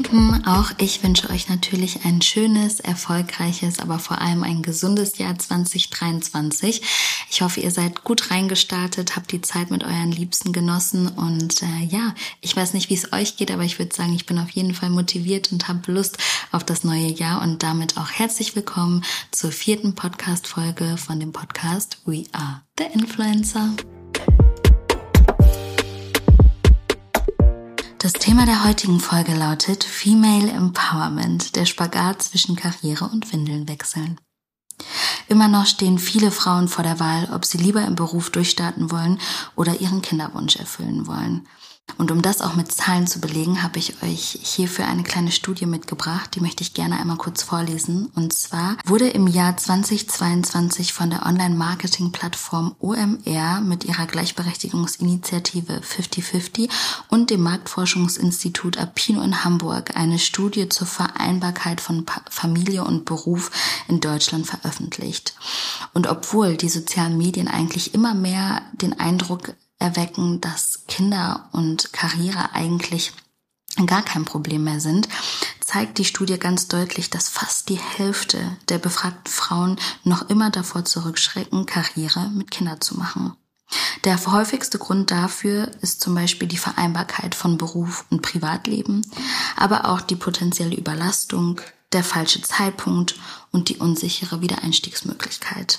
Lieben, auch ich wünsche euch natürlich ein schönes, erfolgreiches, aber vor allem ein gesundes Jahr 2023. Ich hoffe, ihr seid gut reingestartet, habt die Zeit mit euren Liebsten genossen und äh, ja, ich weiß nicht, wie es euch geht, aber ich würde sagen, ich bin auf jeden Fall motiviert und habe Lust auf das neue Jahr und damit auch herzlich willkommen zur vierten Podcast-Folge von dem Podcast We Are the Influencer. Das Thema der heutigen Folge lautet Female Empowerment, der Spagat zwischen Karriere und Windeln wechseln. Immer noch stehen viele Frauen vor der Wahl, ob sie lieber im Beruf durchstarten wollen oder ihren Kinderwunsch erfüllen wollen. Und um das auch mit Zahlen zu belegen, habe ich euch hierfür eine kleine Studie mitgebracht, die möchte ich gerne einmal kurz vorlesen. Und zwar wurde im Jahr 2022 von der Online-Marketing-Plattform OMR mit ihrer Gleichberechtigungsinitiative 5050 und dem Marktforschungsinstitut Apino in Hamburg eine Studie zur Vereinbarkeit von Familie und Beruf in Deutschland veröffentlicht. Und obwohl die sozialen Medien eigentlich immer mehr den Eindruck erwecken, dass Kinder und Karriere eigentlich gar kein Problem mehr sind, zeigt die Studie ganz deutlich, dass fast die Hälfte der befragten Frauen noch immer davor zurückschrecken, Karriere mit Kindern zu machen. Der häufigste Grund dafür ist zum Beispiel die Vereinbarkeit von Beruf und Privatleben, aber auch die potenzielle Überlastung, der falsche Zeitpunkt und die unsichere Wiedereinstiegsmöglichkeit.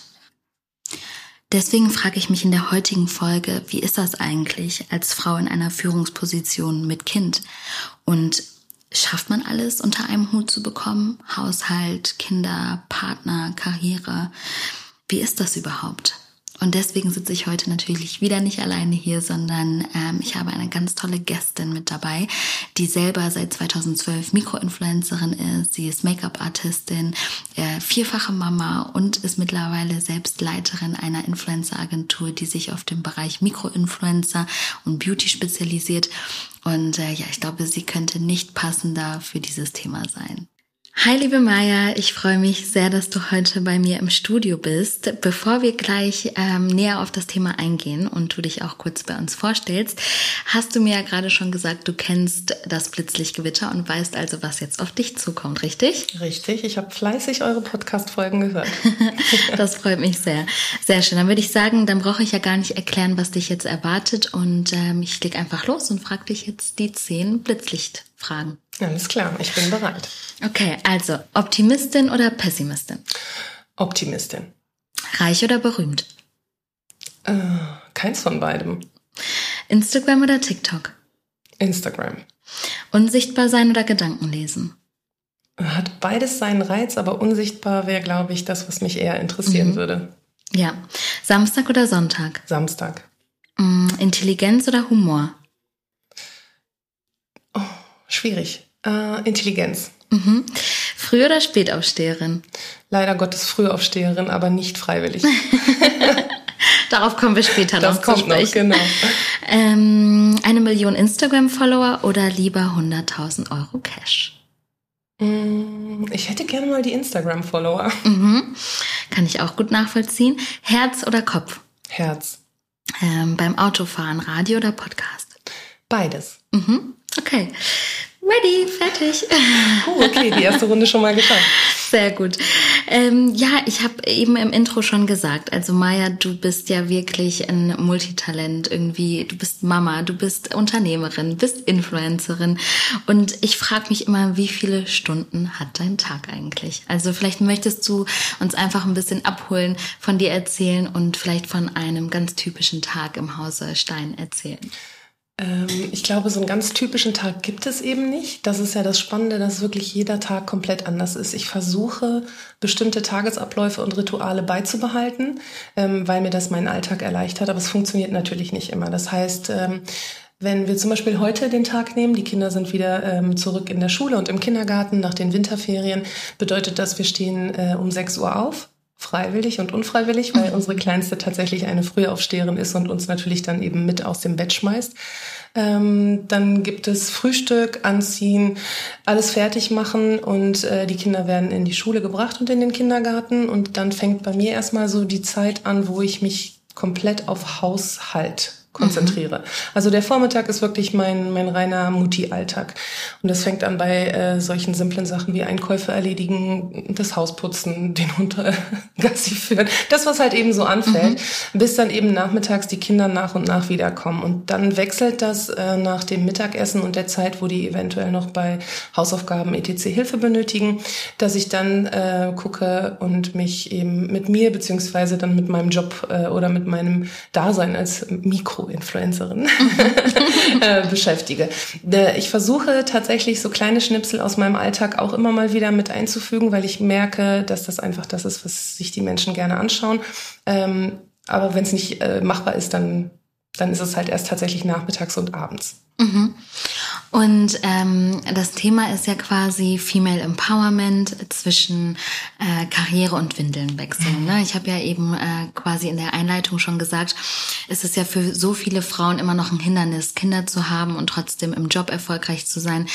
Deswegen frage ich mich in der heutigen Folge, wie ist das eigentlich als Frau in einer Führungsposition mit Kind? Und schafft man alles unter einem Hut zu bekommen? Haushalt, Kinder, Partner, Karriere. Wie ist das überhaupt? Und deswegen sitze ich heute natürlich wieder nicht alleine hier, sondern ähm, ich habe eine ganz tolle Gästin mit dabei, die selber seit 2012 Mikroinfluencerin ist. Sie ist Make-up-Artistin, äh, vierfache Mama und ist mittlerweile selbst Leiterin einer Influencer-Agentur, die sich auf den Bereich Mikroinfluencer und Beauty spezialisiert. Und äh, ja, ich glaube, sie könnte nicht passender für dieses Thema sein. Hi, liebe Maya, ich freue mich sehr, dass du heute bei mir im Studio bist. Bevor wir gleich ähm, näher auf das Thema eingehen und du dich auch kurz bei uns vorstellst, hast du mir ja gerade schon gesagt, du kennst das Blitzlichtgewitter und weißt also, was jetzt auf dich zukommt, richtig? Richtig, ich habe fleißig eure Podcast-Folgen gehört. das freut mich sehr. Sehr schön. Dann würde ich sagen, dann brauche ich ja gar nicht erklären, was dich jetzt erwartet und ähm, ich leg einfach los und frage dich jetzt die zehn Blitzlichtfragen. Alles klar, ich bin bereit. Okay, also Optimistin oder Pessimistin? Optimistin. Reich oder berühmt? Äh, keins von beidem. Instagram oder TikTok? Instagram. Unsichtbar sein oder Gedanken lesen? Hat beides seinen Reiz, aber unsichtbar wäre, glaube ich, das, was mich eher interessieren mhm. würde. Ja. Samstag oder Sonntag? Samstag. Mm, Intelligenz oder Humor? Schwierig. Äh, Intelligenz. Mhm. Früh- oder Spätaufsteherin? Leider Gottes Frühaufsteherin, aber nicht freiwillig. Darauf kommen wir später das noch kommt zu sprechen. Noch, genau. Ähm, eine Million Instagram-Follower oder lieber 100.000 Euro Cash? Mm, ich hätte gerne mal die Instagram-Follower. Mhm. Kann ich auch gut nachvollziehen. Herz oder Kopf? Herz. Ähm, beim Autofahren, Radio oder Podcast? Beides. Mhm. Okay. Ready, fertig. Oh, okay, die erste Runde schon mal geschafft. Sehr gut. Ähm, ja, ich habe eben im Intro schon gesagt, also Maya, du bist ja wirklich ein Multitalent irgendwie. Du bist Mama, du bist Unternehmerin, bist Influencerin. Und ich frage mich immer, wie viele Stunden hat dein Tag eigentlich? Also vielleicht möchtest du uns einfach ein bisschen abholen, von dir erzählen und vielleicht von einem ganz typischen Tag im Hause Stein erzählen. Ähm, ich glaube, so einen ganz typischen Tag gibt es eben nicht. Das ist ja das Spannende, dass wirklich jeder Tag komplett anders ist. Ich versuche, bestimmte Tagesabläufe und Rituale beizubehalten, ähm, weil mir das meinen Alltag erleichtert. Aber es funktioniert natürlich nicht immer. Das heißt, ähm, wenn wir zum Beispiel heute den Tag nehmen, die Kinder sind wieder zurück in der Schule und im Kindergarten nach den Winterferien, bedeutet das, wir stehen äh, um 6 Uhr auf freiwillig und unfreiwillig, weil mhm. unsere Kleinste tatsächlich eine Frühaufsteherin ist und uns natürlich dann eben mit aus dem Bett schmeißt. Ähm, dann gibt es Frühstück, Anziehen, alles fertig machen und äh, die Kinder werden in die Schule gebracht und in den Kindergarten und dann fängt bei mir erstmal so die Zeit an, wo ich mich komplett auf Haushalt konzentriere. Mhm. Also der Vormittag ist wirklich mein, mein reiner Mutti-Alltag. Und das fängt an bei äh, solchen simplen Sachen wie Einkäufe erledigen, das Haus putzen, den Hund äh, Gassi führen. Das, was halt eben so anfällt, mhm. bis dann eben nachmittags die Kinder nach und nach wiederkommen. Und dann wechselt das äh, nach dem Mittagessen und der Zeit, wo die eventuell noch bei Hausaufgaben etc. Hilfe benötigen, dass ich dann äh, gucke und mich eben mit mir beziehungsweise dann mit meinem Job äh, oder mit meinem Dasein als Mikroinfluencerin äh, beschäftige. Ich versuche tatsächlich so kleine Schnipsel aus meinem Alltag auch immer mal wieder mit einzufügen, weil ich merke, dass das einfach das ist, was sich die Menschen gerne anschauen. Ähm, aber wenn es nicht äh, machbar ist, dann, dann ist es halt erst tatsächlich nachmittags und abends. Mhm. Und ähm, das Thema ist ja quasi Female Empowerment zwischen äh, Karriere und Windeln wechseln. Ne? Ich habe ja eben äh, quasi in der Einleitung schon gesagt, es ist ja für so viele Frauen immer noch ein Hindernis, Kinder zu haben und trotzdem im Job erfolgreich zu sein.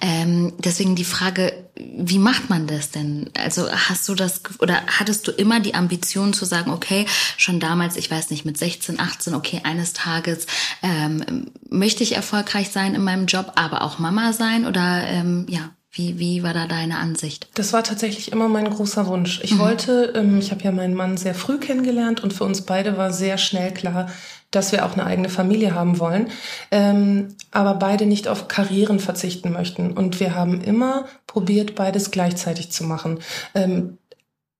Ähm, deswegen die Frage, wie macht man das denn? Also hast du das oder hattest du immer die Ambition zu sagen, okay, schon damals, ich weiß nicht, mit 16, 18, okay, eines Tages ähm, möchte ich erfolgreich sein in meinem Job, aber auch Mama sein oder ähm, ja, wie, wie war da deine Ansicht? Das war tatsächlich immer mein großer Wunsch. Ich mhm. wollte, ähm, ich habe ja meinen Mann sehr früh kennengelernt und für uns beide war sehr schnell klar, dass wir auch eine eigene Familie haben wollen, ähm, aber beide nicht auf Karrieren verzichten möchten. Und wir haben immer probiert, beides gleichzeitig zu machen. Ähm,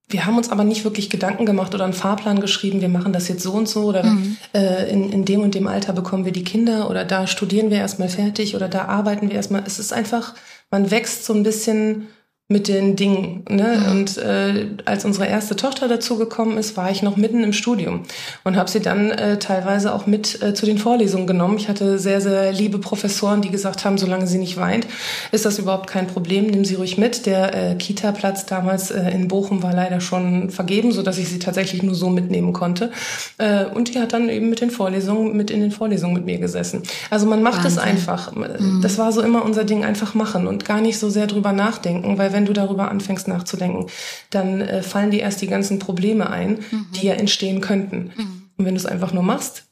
wir haben uns aber nicht wirklich Gedanken gemacht oder einen Fahrplan geschrieben, wir machen das jetzt so und so oder mhm. äh, in, in dem und dem Alter bekommen wir die Kinder oder da studieren wir erstmal fertig oder da arbeiten wir erstmal. Es ist einfach, man wächst so ein bisschen mit den Dingen. Ne? Mhm. Und äh, als unsere erste Tochter dazugekommen ist, war ich noch mitten im Studium und habe sie dann äh, teilweise auch mit äh, zu den Vorlesungen genommen. Ich hatte sehr, sehr liebe Professoren, die gesagt haben, solange sie nicht weint, ist das überhaupt kein Problem, nimm sie ruhig mit. Der äh, Kita-Platz damals äh, in Bochum war leider schon vergeben, so dass ich sie tatsächlich nur so mitnehmen konnte. Äh, und die hat dann eben mit den Vorlesungen, mit in den Vorlesungen mit mir gesessen. Also man macht es einfach. Mhm. Das war so immer unser Ding, einfach machen und gar nicht so sehr drüber nachdenken, weil wenn du darüber anfängst nachzudenken, dann äh, fallen dir erst die ganzen Probleme ein, mhm. die ja entstehen könnten. Mhm. Und wenn du es einfach nur machst,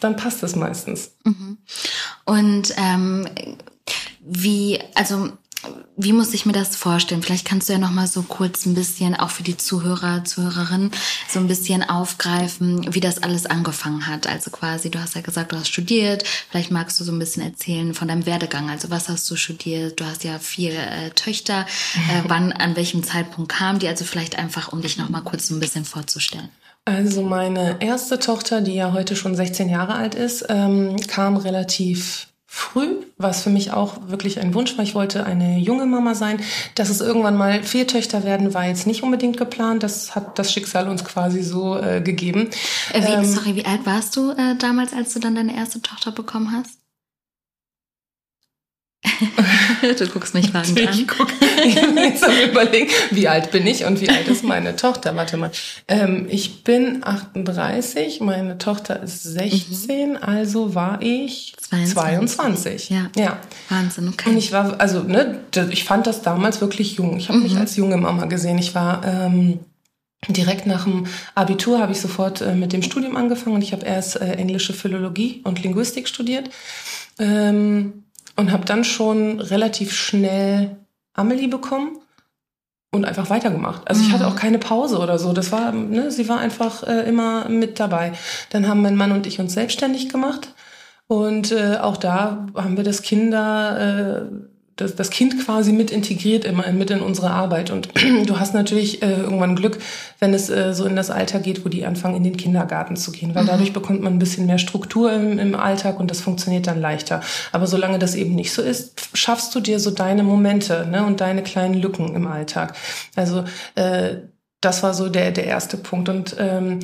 dann passt es meistens. Mhm. Und ähm, wie, also wie muss ich mir das vorstellen? Vielleicht kannst du ja noch mal so kurz ein bisschen auch für die Zuhörer, Zuhörerinnen so ein bisschen aufgreifen, wie das alles angefangen hat. Also quasi, du hast ja gesagt, du hast studiert. Vielleicht magst du so ein bisschen erzählen von deinem Werdegang. Also was hast du studiert? Du hast ja vier äh, Töchter. Äh, wann, an welchem Zeitpunkt kam die? Also vielleicht einfach, um dich noch mal kurz so ein bisschen vorzustellen. Also meine erste Tochter, die ja heute schon 16 Jahre alt ist, ähm, kam relativ früh, was für mich auch wirklich ein Wunsch war. Ich wollte eine junge Mama sein. Dass es irgendwann mal vier Töchter werden, war jetzt nicht unbedingt geplant. Das hat das Schicksal uns quasi so äh, gegeben. Äh, wie, ähm, sorry, wie alt warst du äh, damals, als du dann deine erste Tochter bekommen hast? du guckst mich fragend an. Ich gucke jetzt am überlegen, wie alt bin ich und wie alt ist meine Tochter? Warte mal. Ähm, ich bin 38, meine Tochter ist 16, mhm. also war ich 22. 22. Ja. ja. Wahnsinn, okay. Und ich war, also, ne, ich fand das damals wirklich jung. Ich habe mhm. mich als junge Mama gesehen. Ich war ähm, direkt nach dem Abitur habe ich sofort äh, mit dem Studium angefangen und ich habe erst äh, englische Philologie und Linguistik studiert. Ähm, und habe dann schon relativ schnell Amelie bekommen und einfach weitergemacht. Also ich hatte mhm. auch keine Pause oder so. Das war, ne, sie war einfach äh, immer mit dabei. Dann haben mein Mann und ich uns selbstständig gemacht und äh, auch da haben wir das Kinder äh, das, das Kind quasi mit integriert immer mit in unsere Arbeit. Und du hast natürlich äh, irgendwann Glück, wenn es äh, so in das Alter geht, wo die anfangen, in den Kindergarten zu gehen, weil mhm. dadurch bekommt man ein bisschen mehr Struktur im, im Alltag und das funktioniert dann leichter. Aber solange das eben nicht so ist, schaffst du dir so deine Momente ne, und deine kleinen Lücken im Alltag. Also äh, das war so der, der erste Punkt. Und ähm,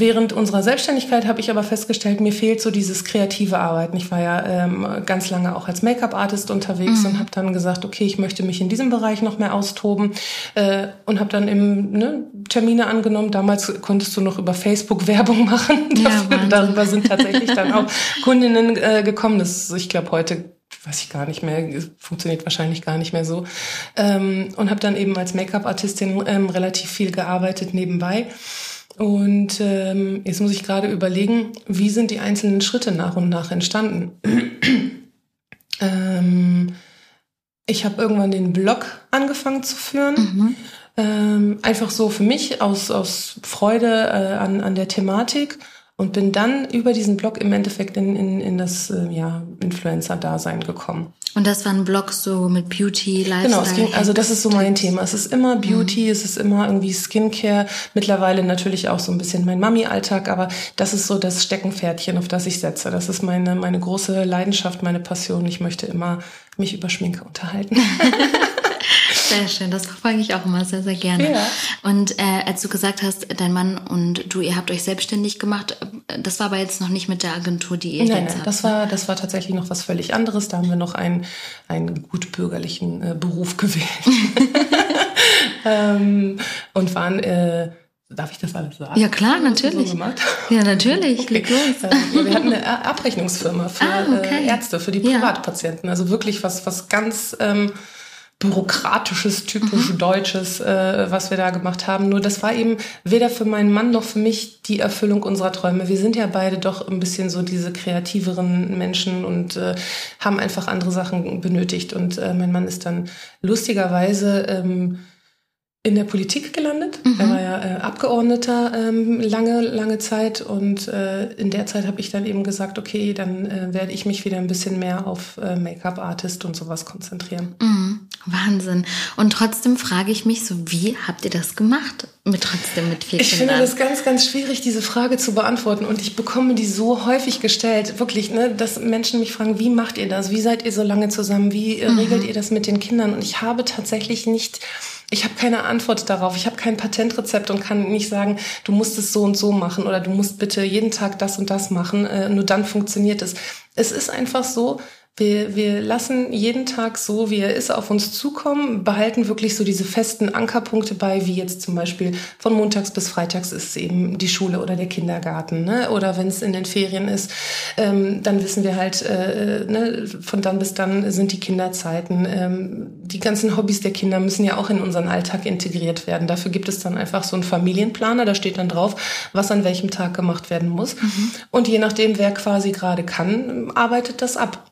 Während unserer Selbstständigkeit habe ich aber festgestellt, mir fehlt so dieses kreative Arbeiten. Ich war ja ähm, ganz lange auch als Make-up-Artist unterwegs mhm. und habe dann gesagt, okay, ich möchte mich in diesem Bereich noch mehr austoben äh, und habe dann eben ne, Termine angenommen. Damals konntest du noch über Facebook Werbung machen. Dafür, ja, darüber sind tatsächlich dann auch Kundinnen äh, gekommen. Das, ich glaube, heute weiß ich gar nicht mehr, funktioniert wahrscheinlich gar nicht mehr so. Ähm, und habe dann eben als Make-up-Artistin ähm, relativ viel gearbeitet nebenbei. Und ähm, jetzt muss ich gerade überlegen, wie sind die einzelnen Schritte nach und nach entstanden. ähm, ich habe irgendwann den Blog angefangen zu führen. Mhm. Ähm, einfach so für mich aus, aus Freude äh, an, an der Thematik und bin dann über diesen Blog im Endeffekt in, in, in das äh, ja, Influencer-Dasein gekommen. Und das war ein Blog so mit Beauty, Lifestyle. Genau, es ging, also das ist so mein Thema. Es ist immer Beauty, mhm. es ist immer irgendwie Skincare, mittlerweile natürlich auch so ein bisschen mein Mami-Alltag, aber das ist so das Steckenpferdchen, auf das ich setze. Das ist meine, meine große Leidenschaft, meine Passion. Ich möchte immer mich über Schminke unterhalten. Sehr schön, das verfolge ich auch immer sehr, sehr gerne. Ja. Und äh, als du gesagt hast, dein Mann und du, ihr habt euch selbstständig gemacht, das war aber jetzt noch nicht mit der Agentur, die ihr nein, jetzt nein, habt. Das war, das war tatsächlich noch was völlig anderes. Da haben wir noch einen, einen gut bürgerlichen äh, Beruf gewählt. ähm, und waren äh, Darf ich das alles sagen? Ja, klar, natürlich. So ja, natürlich. Okay. Äh, wir hatten eine Abrechnungsfirma für ah, okay. Äh, Ärzte, für die Privatpatienten. Also wirklich was, was ganz ähm, bürokratisches, typisch mhm. deutsches, äh, was wir da gemacht haben. Nur das war eben weder für meinen Mann noch für mich die Erfüllung unserer Träume. Wir sind ja beide doch ein bisschen so diese kreativeren Menschen und äh, haben einfach andere Sachen benötigt. Und äh, mein Mann ist dann lustigerweise ähm, in der Politik gelandet. Mhm. Er war ja äh, Abgeordneter ähm, lange, lange Zeit und äh, in der Zeit habe ich dann eben gesagt, okay, dann äh, werde ich mich wieder ein bisschen mehr auf äh, Make-up-Artist und sowas konzentrieren. Mhm. Wahnsinn. Und trotzdem frage ich mich so, wie habt ihr das gemacht? Mit trotzdem mit vier Ich Kindern? finde das ganz, ganz schwierig, diese Frage zu beantworten und ich bekomme die so häufig gestellt, wirklich, ne, dass Menschen mich fragen, wie macht ihr das? Wie seid ihr so lange zusammen? Wie äh, mhm. regelt ihr das mit den Kindern? Und ich habe tatsächlich nicht ich habe keine Antwort darauf. Ich habe kein Patentrezept und kann nicht sagen, du musst es so und so machen oder du musst bitte jeden Tag das und das machen. Äh, nur dann funktioniert es. Es ist einfach so, wir, wir lassen jeden Tag so, wie er ist, auf uns zukommen, behalten wirklich so diese festen Ankerpunkte bei, wie jetzt zum Beispiel von montags bis freitags ist eben die Schule oder der Kindergarten. Ne? Oder wenn es in den Ferien ist, ähm, dann wissen wir halt, äh, ne, von dann bis dann sind die Kinderzeiten. Ähm, die ganzen Hobbys der Kinder müssen ja auch in unseren Alltag integriert werden. Dafür gibt es dann einfach so einen Familienplaner, da steht dann drauf, was an welchem Tag gemacht werden muss. Mhm. Und je nachdem, wer quasi gerade kann, arbeitet das ab.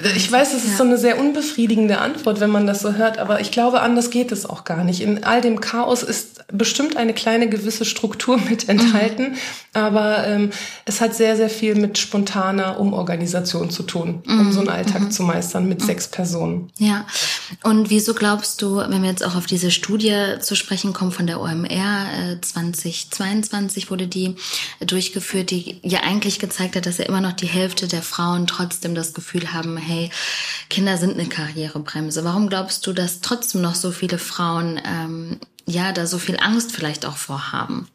Ich weiß, es ist ja. so eine sehr unbefriedigende Antwort, wenn man das so hört, aber ich glaube, anders geht es auch gar nicht. In all dem Chaos ist bestimmt eine kleine gewisse Struktur mit enthalten, mhm. aber ähm, es hat sehr, sehr viel mit spontaner Umorganisation zu tun, mhm. um so einen Alltag mhm. zu meistern mit sechs Personen. Ja, und wieso glaubst du, wenn wir jetzt auch auf diese Studie zu sprechen kommen von der OMR, äh, 2022 wurde die durchgeführt, die ja eigentlich gezeigt hat, dass ja immer noch die Hälfte der Frauen trotzdem das Gefühl haben, hey, Kinder sind eine Karrierebremse. Warum glaubst du, dass trotzdem noch so viele Frauen ähm, ja da so viel Angst vielleicht auch vorhaben?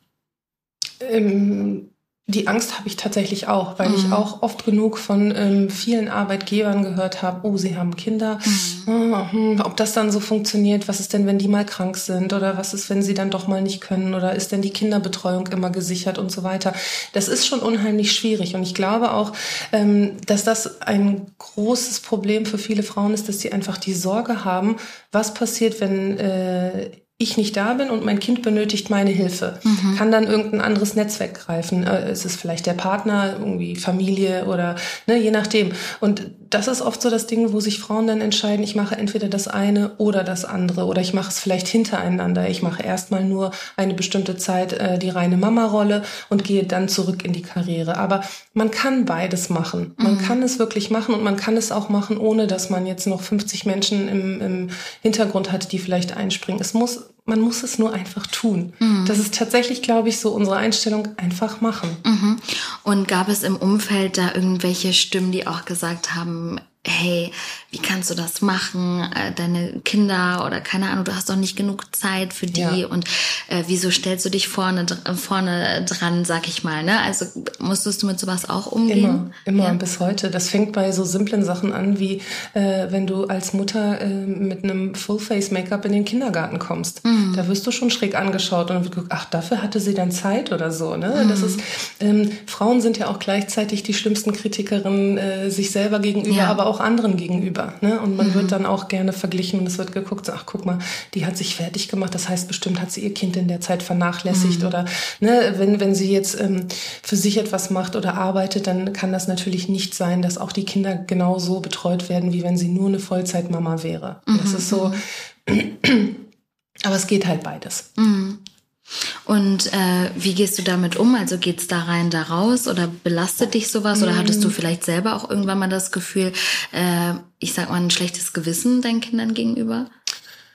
Ähm, die Angst habe ich tatsächlich auch, weil mhm. ich auch oft genug von ähm, vielen Arbeitgebern gehört habe, oh, sie haben Kinder, mhm. oh, hm, ob das dann so funktioniert, was ist denn, wenn die mal krank sind oder was ist, wenn sie dann doch mal nicht können oder ist denn die Kinderbetreuung immer gesichert und so weiter. Das ist schon unheimlich schwierig und ich glaube auch, ähm, dass das ein großes Problem für viele Frauen ist, dass sie einfach die Sorge haben, was passiert, wenn äh, ich nicht da bin und mein Kind benötigt meine Hilfe, mhm. kann dann irgendein anderes Netzwerk greifen. Äh, ist es vielleicht der Partner, irgendwie Familie oder ne, je nachdem. Und das ist oft so das Ding, wo sich Frauen dann entscheiden, ich mache entweder das eine oder das andere oder ich mache es vielleicht hintereinander. Ich mache erstmal nur eine bestimmte Zeit äh, die reine Mama-Rolle und gehe dann zurück in die Karriere. Aber man kann beides machen. Man mhm. kann es wirklich machen und man kann es auch machen, ohne dass man jetzt noch 50 Menschen im, im Hintergrund hat, die vielleicht einspringen. Es muss man muss es nur einfach tun. Mhm. Das ist tatsächlich, glaube ich, so unsere Einstellung, einfach machen. Mhm. Und gab es im Umfeld da irgendwelche Stimmen, die auch gesagt haben, hey, wie kannst du das machen? Äh, deine Kinder oder keine Ahnung, du hast doch nicht genug Zeit für die ja. und äh, wieso stellst du dich vorne vorne dran, sag ich mal, ne? Also musstest du mit sowas auch umgehen? Immer, immer ja. bis heute. Das fängt bei so simplen Sachen an, wie äh, wenn du als Mutter äh, mit einem Full-Face-Make-up in den Kindergarten kommst. Mhm. Da wirst du schon schräg angeschaut und wird geguckt, ach, dafür hatte sie dann Zeit oder so, ne? Mhm. Das ist, ähm, Frauen sind ja auch gleichzeitig die schlimmsten Kritikerinnen äh, sich selber gegenüber, ja. aber auch anderen gegenüber. Mutter. Ne? Und man mhm. wird dann auch gerne verglichen und es wird geguckt, so, ach guck mal, die hat sich fertig gemacht, das heißt bestimmt hat sie ihr Kind in der Zeit vernachlässigt mhm. oder ne, wenn, wenn sie jetzt ähm, für sich etwas macht oder arbeitet, dann kann das natürlich nicht sein, dass auch die Kinder genauso betreut werden, wie wenn sie nur eine Vollzeitmama wäre. Mhm. Das ist so, aber es geht halt beides. Und äh, wie gehst du damit um? Also geht's da rein, da raus oder belastet dich sowas? Oder hattest du mm. vielleicht selber auch irgendwann mal das Gefühl, äh, ich sag mal, ein schlechtes Gewissen deinen Kindern gegenüber?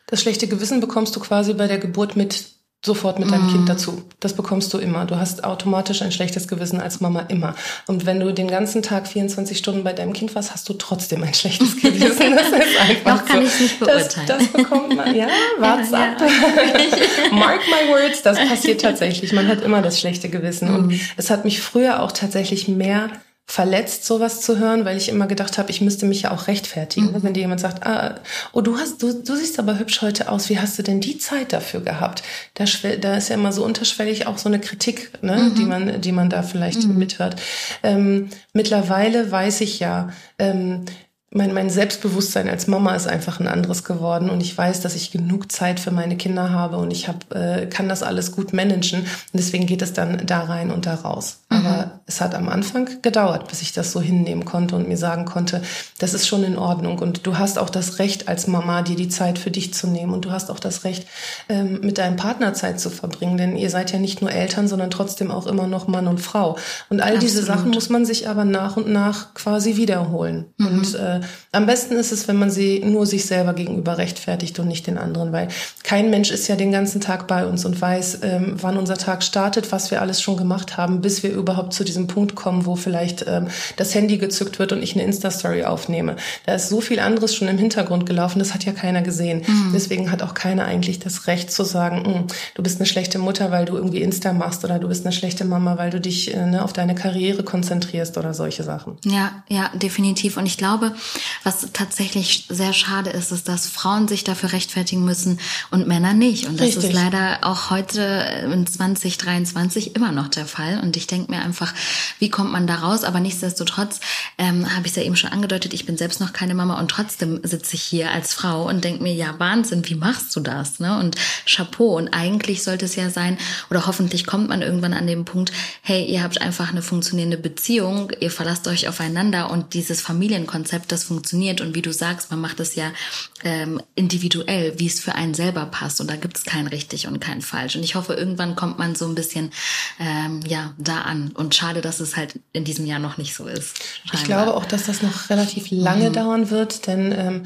Das schlechte Gewissen bekommst du quasi bei der Geburt mit sofort mit deinem mm. Kind mhm. dazu. Das bekommst du immer. Du hast automatisch ein schlechtes Gewissen als Mama immer. Und wenn du den ganzen Tag 24 Stunden bei deinem Kind warst, hast du trotzdem ein schlechtes Gewissen. Das ist einfach Noch kann so. ich nicht beurteilen. Das, das bekommt man, ja, wart's ja, ab. Ja. Mark my words, das passiert tatsächlich. Man hat immer das schlechte Gewissen. Mm. Und mhm. es hat mich früher auch tatsächlich mehr verletzt, sowas zu hören, weil ich immer gedacht habe, ich müsste mich ja auch rechtfertigen. Mhm. Wenn dir jemand sagt, ah, oh, du hast, du, du siehst aber hübsch heute aus, wie hast du denn die Zeit dafür gehabt? Da, da ist ja immer so unterschwellig auch so eine Kritik, ne, mhm. die man, die man da vielleicht mhm. mithört. Ähm, mittlerweile weiß ich ja, ähm, mein, mein Selbstbewusstsein als Mama ist einfach ein anderes geworden und ich weiß, dass ich genug Zeit für meine Kinder habe und ich hab, äh, kann das alles gut managen und deswegen geht es dann da rein und da raus. Mhm. Aber es hat am Anfang gedauert, bis ich das so hinnehmen konnte und mir sagen konnte, das ist schon in Ordnung und du hast auch das Recht als Mama, dir die Zeit für dich zu nehmen und du hast auch das Recht, ähm, mit deinem Partner Zeit zu verbringen, denn ihr seid ja nicht nur Eltern, sondern trotzdem auch immer noch Mann und Frau. Und all Absolut. diese Sachen muss man sich aber nach und nach quasi wiederholen. Mhm. Und äh, am besten ist es, wenn man sie nur sich selber gegenüber rechtfertigt und nicht den anderen, weil kein Mensch ist ja den ganzen Tag bei uns und weiß, ähm, wann unser Tag startet, was wir alles schon gemacht haben, bis wir überhaupt zu diesem Punkt kommen, wo vielleicht ähm, das Handy gezückt wird und ich eine Insta-Story aufnehme. Da ist so viel anderes schon im Hintergrund gelaufen, das hat ja keiner gesehen. Mhm. Deswegen hat auch keiner eigentlich das Recht zu sagen, hm, du bist eine schlechte Mutter, weil du irgendwie Insta machst oder du bist eine schlechte Mama, weil du dich äh, ne, auf deine Karriere konzentrierst oder solche Sachen. Ja, ja, definitiv. Und ich glaube, was tatsächlich sehr schade ist, ist, dass Frauen sich dafür rechtfertigen müssen und Männer nicht. Und das Richtig. ist leider auch heute in 2023 immer noch der Fall. Und ich denke mir einfach, wie kommt man da raus? Aber nichtsdestotrotz ähm, habe ich es ja eben schon angedeutet, ich bin selbst noch keine Mama und trotzdem sitze ich hier als Frau und denke mir, ja, Wahnsinn, wie machst du das? Ne? Und Chapeau. Und eigentlich sollte es ja sein, oder hoffentlich kommt man irgendwann an den Punkt, hey, ihr habt einfach eine funktionierende Beziehung, ihr verlasst euch aufeinander und dieses Familienkonzept, das funktioniert und wie du sagst, man macht es ja ähm, individuell, wie es für einen selber passt und da gibt es kein richtig und kein falsch und ich hoffe, irgendwann kommt man so ein bisschen ähm, ja da an und schade, dass es halt in diesem Jahr noch nicht so ist. Scheinbar. Ich glaube auch, dass das noch relativ lange mhm. dauern wird, denn ähm,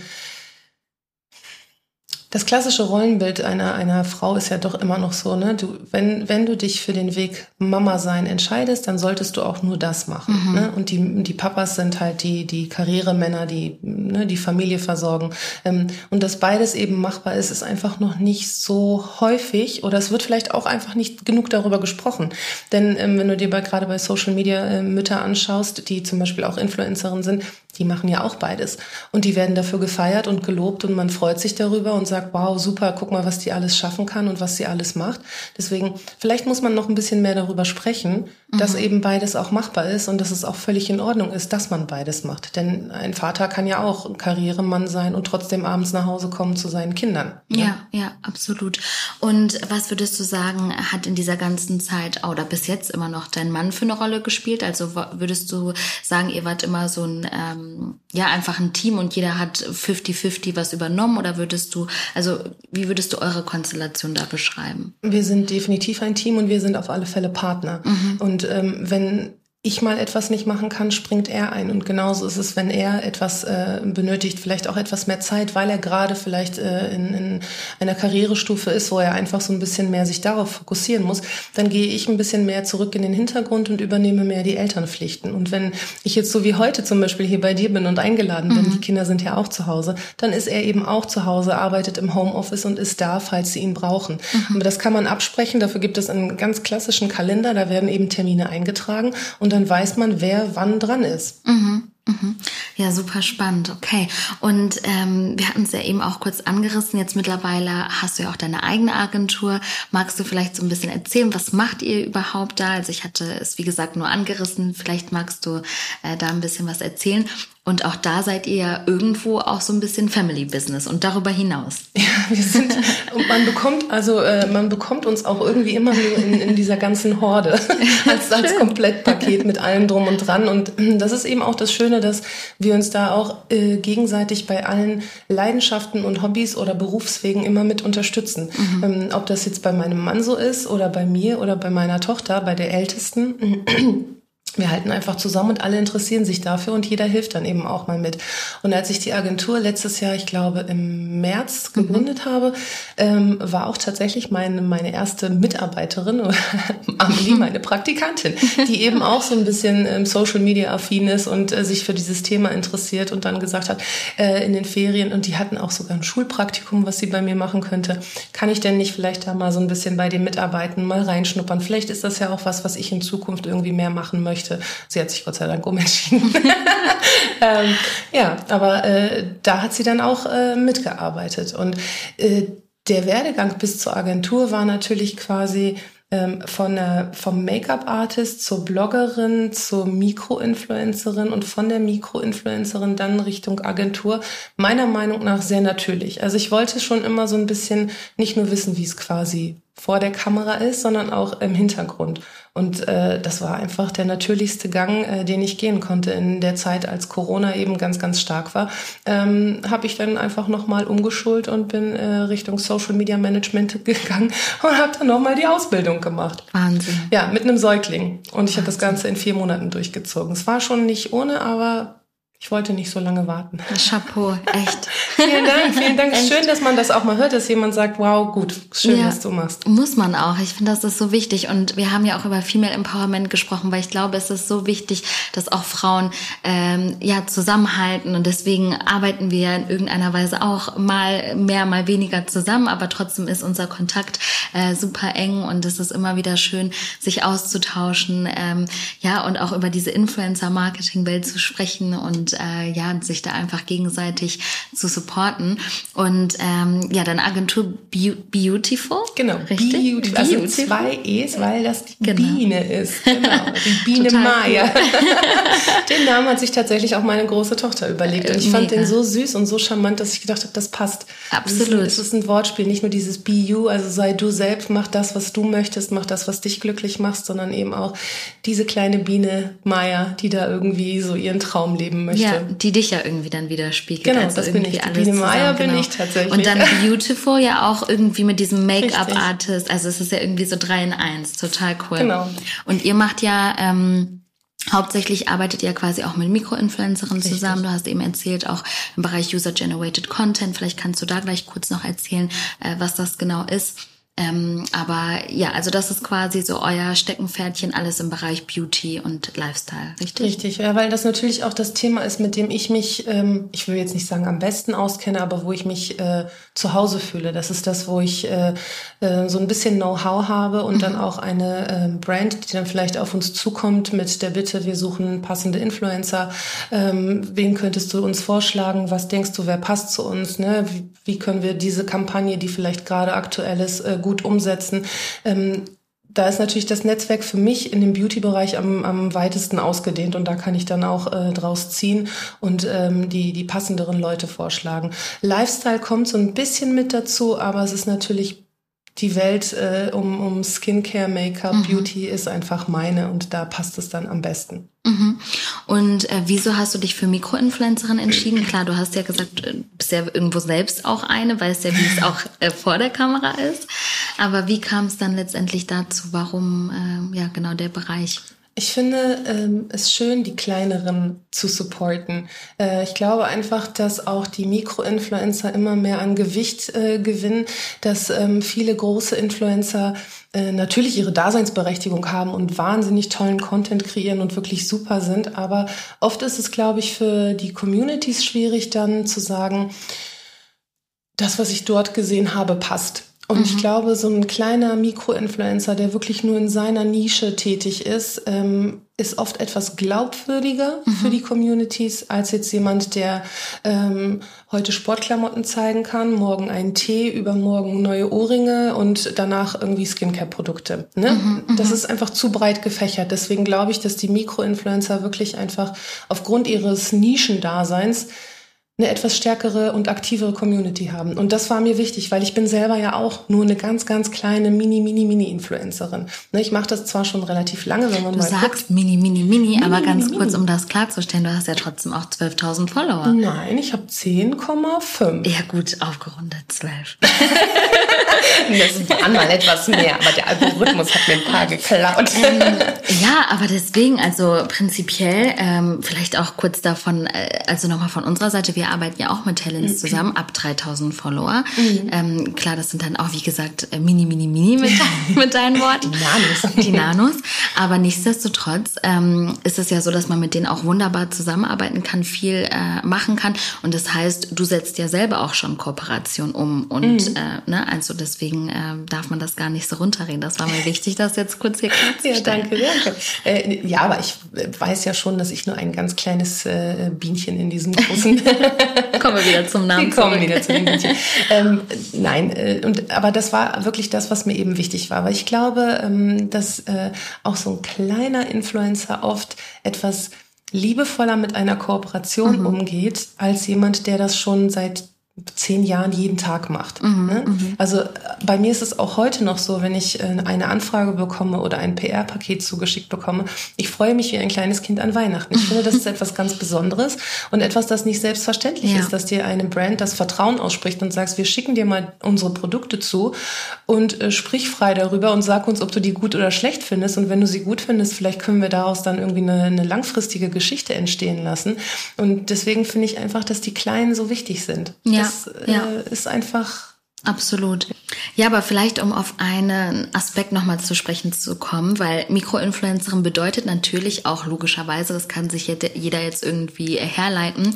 das klassische Rollenbild einer, einer Frau ist ja doch immer noch so, ne? Du, wenn, wenn du dich für den Weg Mama sein entscheidest, dann solltest du auch nur das machen. Mhm. Ne? Und die, die Papas sind halt die, die Karrieremänner, die ne, die Familie versorgen. Ähm, und dass beides eben machbar ist, ist einfach noch nicht so häufig oder es wird vielleicht auch einfach nicht genug darüber gesprochen. Denn ähm, wenn du dir bei, gerade bei Social Media äh, Mütter anschaust, die zum Beispiel auch Influencerinnen sind, die machen ja auch beides. Und die werden dafür gefeiert und gelobt und man freut sich darüber und sagt, wow, super, guck mal, was die alles schaffen kann und was sie alles macht. Deswegen, vielleicht muss man noch ein bisschen mehr darüber sprechen, mhm. dass eben beides auch machbar ist und dass es auch völlig in Ordnung ist, dass man beides macht. Denn ein Vater kann ja auch Karrieremann sein und trotzdem abends nach Hause kommen zu seinen Kindern. Ne? Ja, ja, absolut. Und was würdest du sagen, hat in dieser ganzen Zeit oder bis jetzt immer noch dein Mann für eine Rolle gespielt? Also würdest du sagen, ihr wart immer so ein ähm, ähm, ja einfach ein Team und jeder hat 50-50 was übernommen oder würdest du, also wie würdest du eure Konstellation da beschreiben? Wir sind definitiv ein Team und wir sind auf alle Fälle Partner. Mhm. Und ähm, wenn ich mal etwas nicht machen kann, springt er ein. Und genauso ist es, wenn er etwas äh, benötigt, vielleicht auch etwas mehr Zeit, weil er gerade vielleicht äh, in, in einer Karrierestufe ist, wo er einfach so ein bisschen mehr sich darauf fokussieren muss, dann gehe ich ein bisschen mehr zurück in den Hintergrund und übernehme mehr die Elternpflichten. Und wenn ich jetzt so wie heute zum Beispiel hier bei dir bin und eingeladen bin, mhm. die Kinder sind ja auch zu Hause, dann ist er eben auch zu Hause, arbeitet im Homeoffice und ist da, falls sie ihn brauchen. Mhm. Aber das kann man absprechen. Dafür gibt es einen ganz klassischen Kalender. Da werden eben Termine eingetragen und dann weiß man, wer wann dran ist. Mhm. Mhm. Ja, super spannend. Okay. Und ähm, wir hatten es ja eben auch kurz angerissen. Jetzt mittlerweile hast du ja auch deine eigene Agentur. Magst du vielleicht so ein bisschen erzählen, was macht ihr überhaupt da? Also ich hatte es, wie gesagt, nur angerissen. Vielleicht magst du äh, da ein bisschen was erzählen. Und auch da seid ihr ja irgendwo auch so ein bisschen Family Business und darüber hinaus. Ja, wir sind, und man bekommt, also äh, man bekommt uns auch irgendwie immer nur in, in dieser ganzen Horde als, als Komplettpaket mit allem drum und dran. Und das ist eben auch das Schöne, dass wir uns da auch äh, gegenseitig bei allen Leidenschaften und Hobbys oder Berufswegen immer mit unterstützen. Mhm. Ähm, ob das jetzt bei meinem Mann so ist oder bei mir oder bei meiner Tochter, bei der Ältesten wir halten einfach zusammen und alle interessieren sich dafür und jeder hilft dann eben auch mal mit. Und als ich die Agentur letztes Jahr, ich glaube im März mhm. gegründet mhm. habe, ähm, war auch tatsächlich meine, meine erste Mitarbeiterin, Amelie, meine Praktikantin, die eben auch so ein bisschen ähm, Social Media affin ist und äh, sich für dieses Thema interessiert und dann gesagt hat, äh, in den Ferien, und die hatten auch sogar ein Schulpraktikum, was sie bei mir machen könnte, kann ich denn nicht vielleicht da mal so ein bisschen bei dem mitarbeiten, mal reinschnuppern? Vielleicht ist das ja auch was, was ich in Zukunft irgendwie mehr machen möchte möchte. Sie hat sich Gott sei Dank umentschieden. ähm, ja, aber äh, da hat sie dann auch äh, mitgearbeitet. Und äh, der Werdegang bis zur Agentur war natürlich quasi ähm, von der, vom Make-up-Artist zur Bloggerin, zur Mikroinfluencerin und von der Mikroinfluencerin dann Richtung Agentur. Meiner Meinung nach sehr natürlich. Also ich wollte schon immer so ein bisschen nicht nur wissen, wie es quasi vor der Kamera ist, sondern auch im Hintergrund. Und äh, das war einfach der natürlichste Gang, äh, den ich gehen konnte in der Zeit, als Corona eben ganz, ganz stark war. Ähm, habe ich dann einfach nochmal umgeschult und bin äh, Richtung Social Media Management gegangen und habe dann nochmal die Ausbildung gemacht. Wahnsinn. Ja, mit einem Säugling. Und ich habe das Ganze in vier Monaten durchgezogen. Es war schon nicht ohne, aber ich wollte nicht so lange warten. Chapeau, echt. vielen Dank, vielen Dank. Echt. Schön, dass man das auch mal hört, dass jemand sagt, wow, gut, schön, ja, was du machst. Muss man auch. Ich finde, das ist so wichtig. Und wir haben ja auch über Female Empowerment gesprochen, weil ich glaube, es ist so wichtig, dass auch Frauen ähm, ja zusammenhalten. Und deswegen arbeiten wir in irgendeiner Weise auch mal mehr, mal weniger zusammen. Aber trotzdem ist unser Kontakt äh, super eng und es ist immer wieder schön, sich auszutauschen. Ähm, ja, und auch über diese Influencer-Marketing-Welt zu sprechen und äh, ja, sich da einfach gegenseitig zu supporten. Und ähm, ja, dann Agentur Be Beautiful. Genau, richtig? Beautiful. Also Beautiful. zwei E's, weil das die genau. Biene ist. Genau, die Biene Maya. Den Namen hat sich tatsächlich auch meine große Tochter überlegt. Und ich Mega. fand den so süß und so charmant, dass ich gedacht habe, das passt. Absolut. Es ist, ist, ein Wortspiel, nicht nur dieses Be You, also sei du selbst, mach das, was du möchtest, mach das, was dich glücklich macht, sondern eben auch diese kleine Biene Maya, die da irgendwie so ihren Traum leben möchte. Ja, die dich ja irgendwie dann widerspiegelt. Genau, also das bin ich. Die Biene Maya bin genau. ich tatsächlich. Und dann Beautiful ja auch irgendwie mit diesem Make-up-Artist. Also es ist ja irgendwie so drei in eins. Total cool. Genau. Und ihr macht ja... Ähm, Hauptsächlich arbeitet ihr quasi auch mit Mikroinfluencerinnen zusammen. Du hast eben erzählt, auch im Bereich User-Generated Content. Vielleicht kannst du da gleich kurz noch erzählen, äh, was das genau ist. Ähm, aber ja, also das ist quasi so euer Steckenpferdchen, alles im Bereich Beauty und Lifestyle, richtig? Richtig, ja, weil das natürlich auch das Thema ist, mit dem ich mich, ähm, ich will jetzt nicht sagen am besten auskenne, aber wo ich mich äh, zu Hause fühle. Das ist das, wo ich äh, äh, so ein bisschen Know-how habe und mhm. dann auch eine äh, Brand, die dann vielleicht auf uns zukommt mit der Bitte, wir suchen passende Influencer. Ähm, wen könntest du uns vorschlagen? Was denkst du, wer passt zu uns? Ne? Wie, wie können wir diese Kampagne, die vielleicht gerade aktuell ist, äh, gut umsetzen. Ähm, da ist natürlich das Netzwerk für mich in dem Beauty-Bereich am, am weitesten ausgedehnt und da kann ich dann auch äh, draus ziehen und ähm, die, die passenderen Leute vorschlagen. Lifestyle kommt so ein bisschen mit dazu, aber es ist natürlich die Welt äh, um, um Skincare, Make-up, mhm. Beauty ist einfach meine und da passt es dann am besten. Mhm. Und äh, wieso hast du dich für Mikroinfluencerin entschieden? Klar, du hast ja gesagt, du äh, bist ja irgendwo selbst auch eine, weißt ja, wie es auch äh, vor der Kamera ist. Aber wie kam es dann letztendlich dazu? Warum äh, ja genau der Bereich? Ich finde ähm, es schön, die kleineren zu supporten. Äh, ich glaube einfach, dass auch die Mikroinfluencer immer mehr an Gewicht äh, gewinnen, dass ähm, viele große Influencer äh, natürlich ihre Daseinsberechtigung haben und wahnsinnig tollen Content kreieren und wirklich super sind. Aber oft ist es, glaube ich, für die Communities schwierig dann zu sagen, das, was ich dort gesehen habe, passt. Und mhm. ich glaube, so ein kleiner Mikroinfluencer, der wirklich nur in seiner Nische tätig ist, ähm, ist oft etwas glaubwürdiger mhm. für die Communities als jetzt jemand, der ähm, heute Sportklamotten zeigen kann, morgen einen Tee, übermorgen neue Ohrringe und danach irgendwie Skincare-Produkte. Ne? Mhm, mhm, das ist einfach zu breit gefächert. Deswegen glaube ich, dass die Mikroinfluencer wirklich einfach aufgrund ihres Nischendaseins eine etwas stärkere und aktivere Community haben. Und das war mir wichtig, weil ich bin selber ja auch nur eine ganz, ganz kleine Mini, Mini, Mini-Influencerin. Ne, ich mache das zwar schon relativ lange, wenn man du mal sagst guckt. Mini, Mini, Mini, aber mini, ganz mini, kurz, um das klarzustellen, du hast ja trotzdem auch 12.000 Follower. Nein, ich habe 10,5. Ja gut, aufgerundet 12. das waren mal etwas mehr, aber der Algorithmus hat mir ein paar geklaut. Ähm, ja, aber deswegen, also prinzipiell, ähm, vielleicht auch kurz davon, äh, also nochmal von unserer Seite, wir arbeiten ja auch mit Talents mhm. zusammen, ab 3000 Follower. Mhm. Ähm, klar, das sind dann auch, wie gesagt, äh, mini, mini, mini mit, mit deinen Worten. Die Nanos. Die Nanos. Aber nichtsdestotrotz ähm, ist es ja so, dass man mit denen auch wunderbar zusammenarbeiten kann, viel äh, machen kann. Und das heißt, du setzt ja selber auch schon Kooperation um. Und mhm. äh, ne, also deswegen äh, darf man das gar nicht so runterreden. Das war mir wichtig, das jetzt kurz hier klarzustellen. Ja, danke, danke. Äh, ja, aber ich weiß ja schon, dass ich nur ein ganz kleines äh, Bienchen in diesem großen kommen wir wieder zum Namen. Wir kommen zurück. wieder zu den ähm, Nein, äh, und, aber das war wirklich das, was mir eben wichtig war. Weil ich glaube, ähm, dass äh, auch so ein kleiner Influencer oft etwas liebevoller mit einer Kooperation mhm. umgeht, als jemand, der das schon seit zehn Jahren jeden Tag macht. Mhm, ne? Mhm. Also äh, bei mir ist es auch heute noch so, wenn ich äh, eine Anfrage bekomme oder ein PR-Paket zugeschickt bekomme, ich freue mich wie ein kleines Kind an Weihnachten. Ich finde, das ist etwas ganz Besonderes und etwas, das nicht selbstverständlich ja. ist, dass dir eine Brand das Vertrauen ausspricht und sagst, wir schicken dir mal unsere Produkte zu und äh, sprich frei darüber und sag uns, ob du die gut oder schlecht findest. Und wenn du sie gut findest, vielleicht können wir daraus dann irgendwie eine, eine langfristige Geschichte entstehen lassen. Und deswegen finde ich einfach, dass die Kleinen so wichtig sind. Ja. Das ja. Äh, ist einfach Absolut. Ja, aber vielleicht um auf einen Aspekt nochmal zu sprechen zu kommen, weil Mikroinfluencerin bedeutet natürlich auch logischerweise, das kann sich jeder jetzt irgendwie herleiten,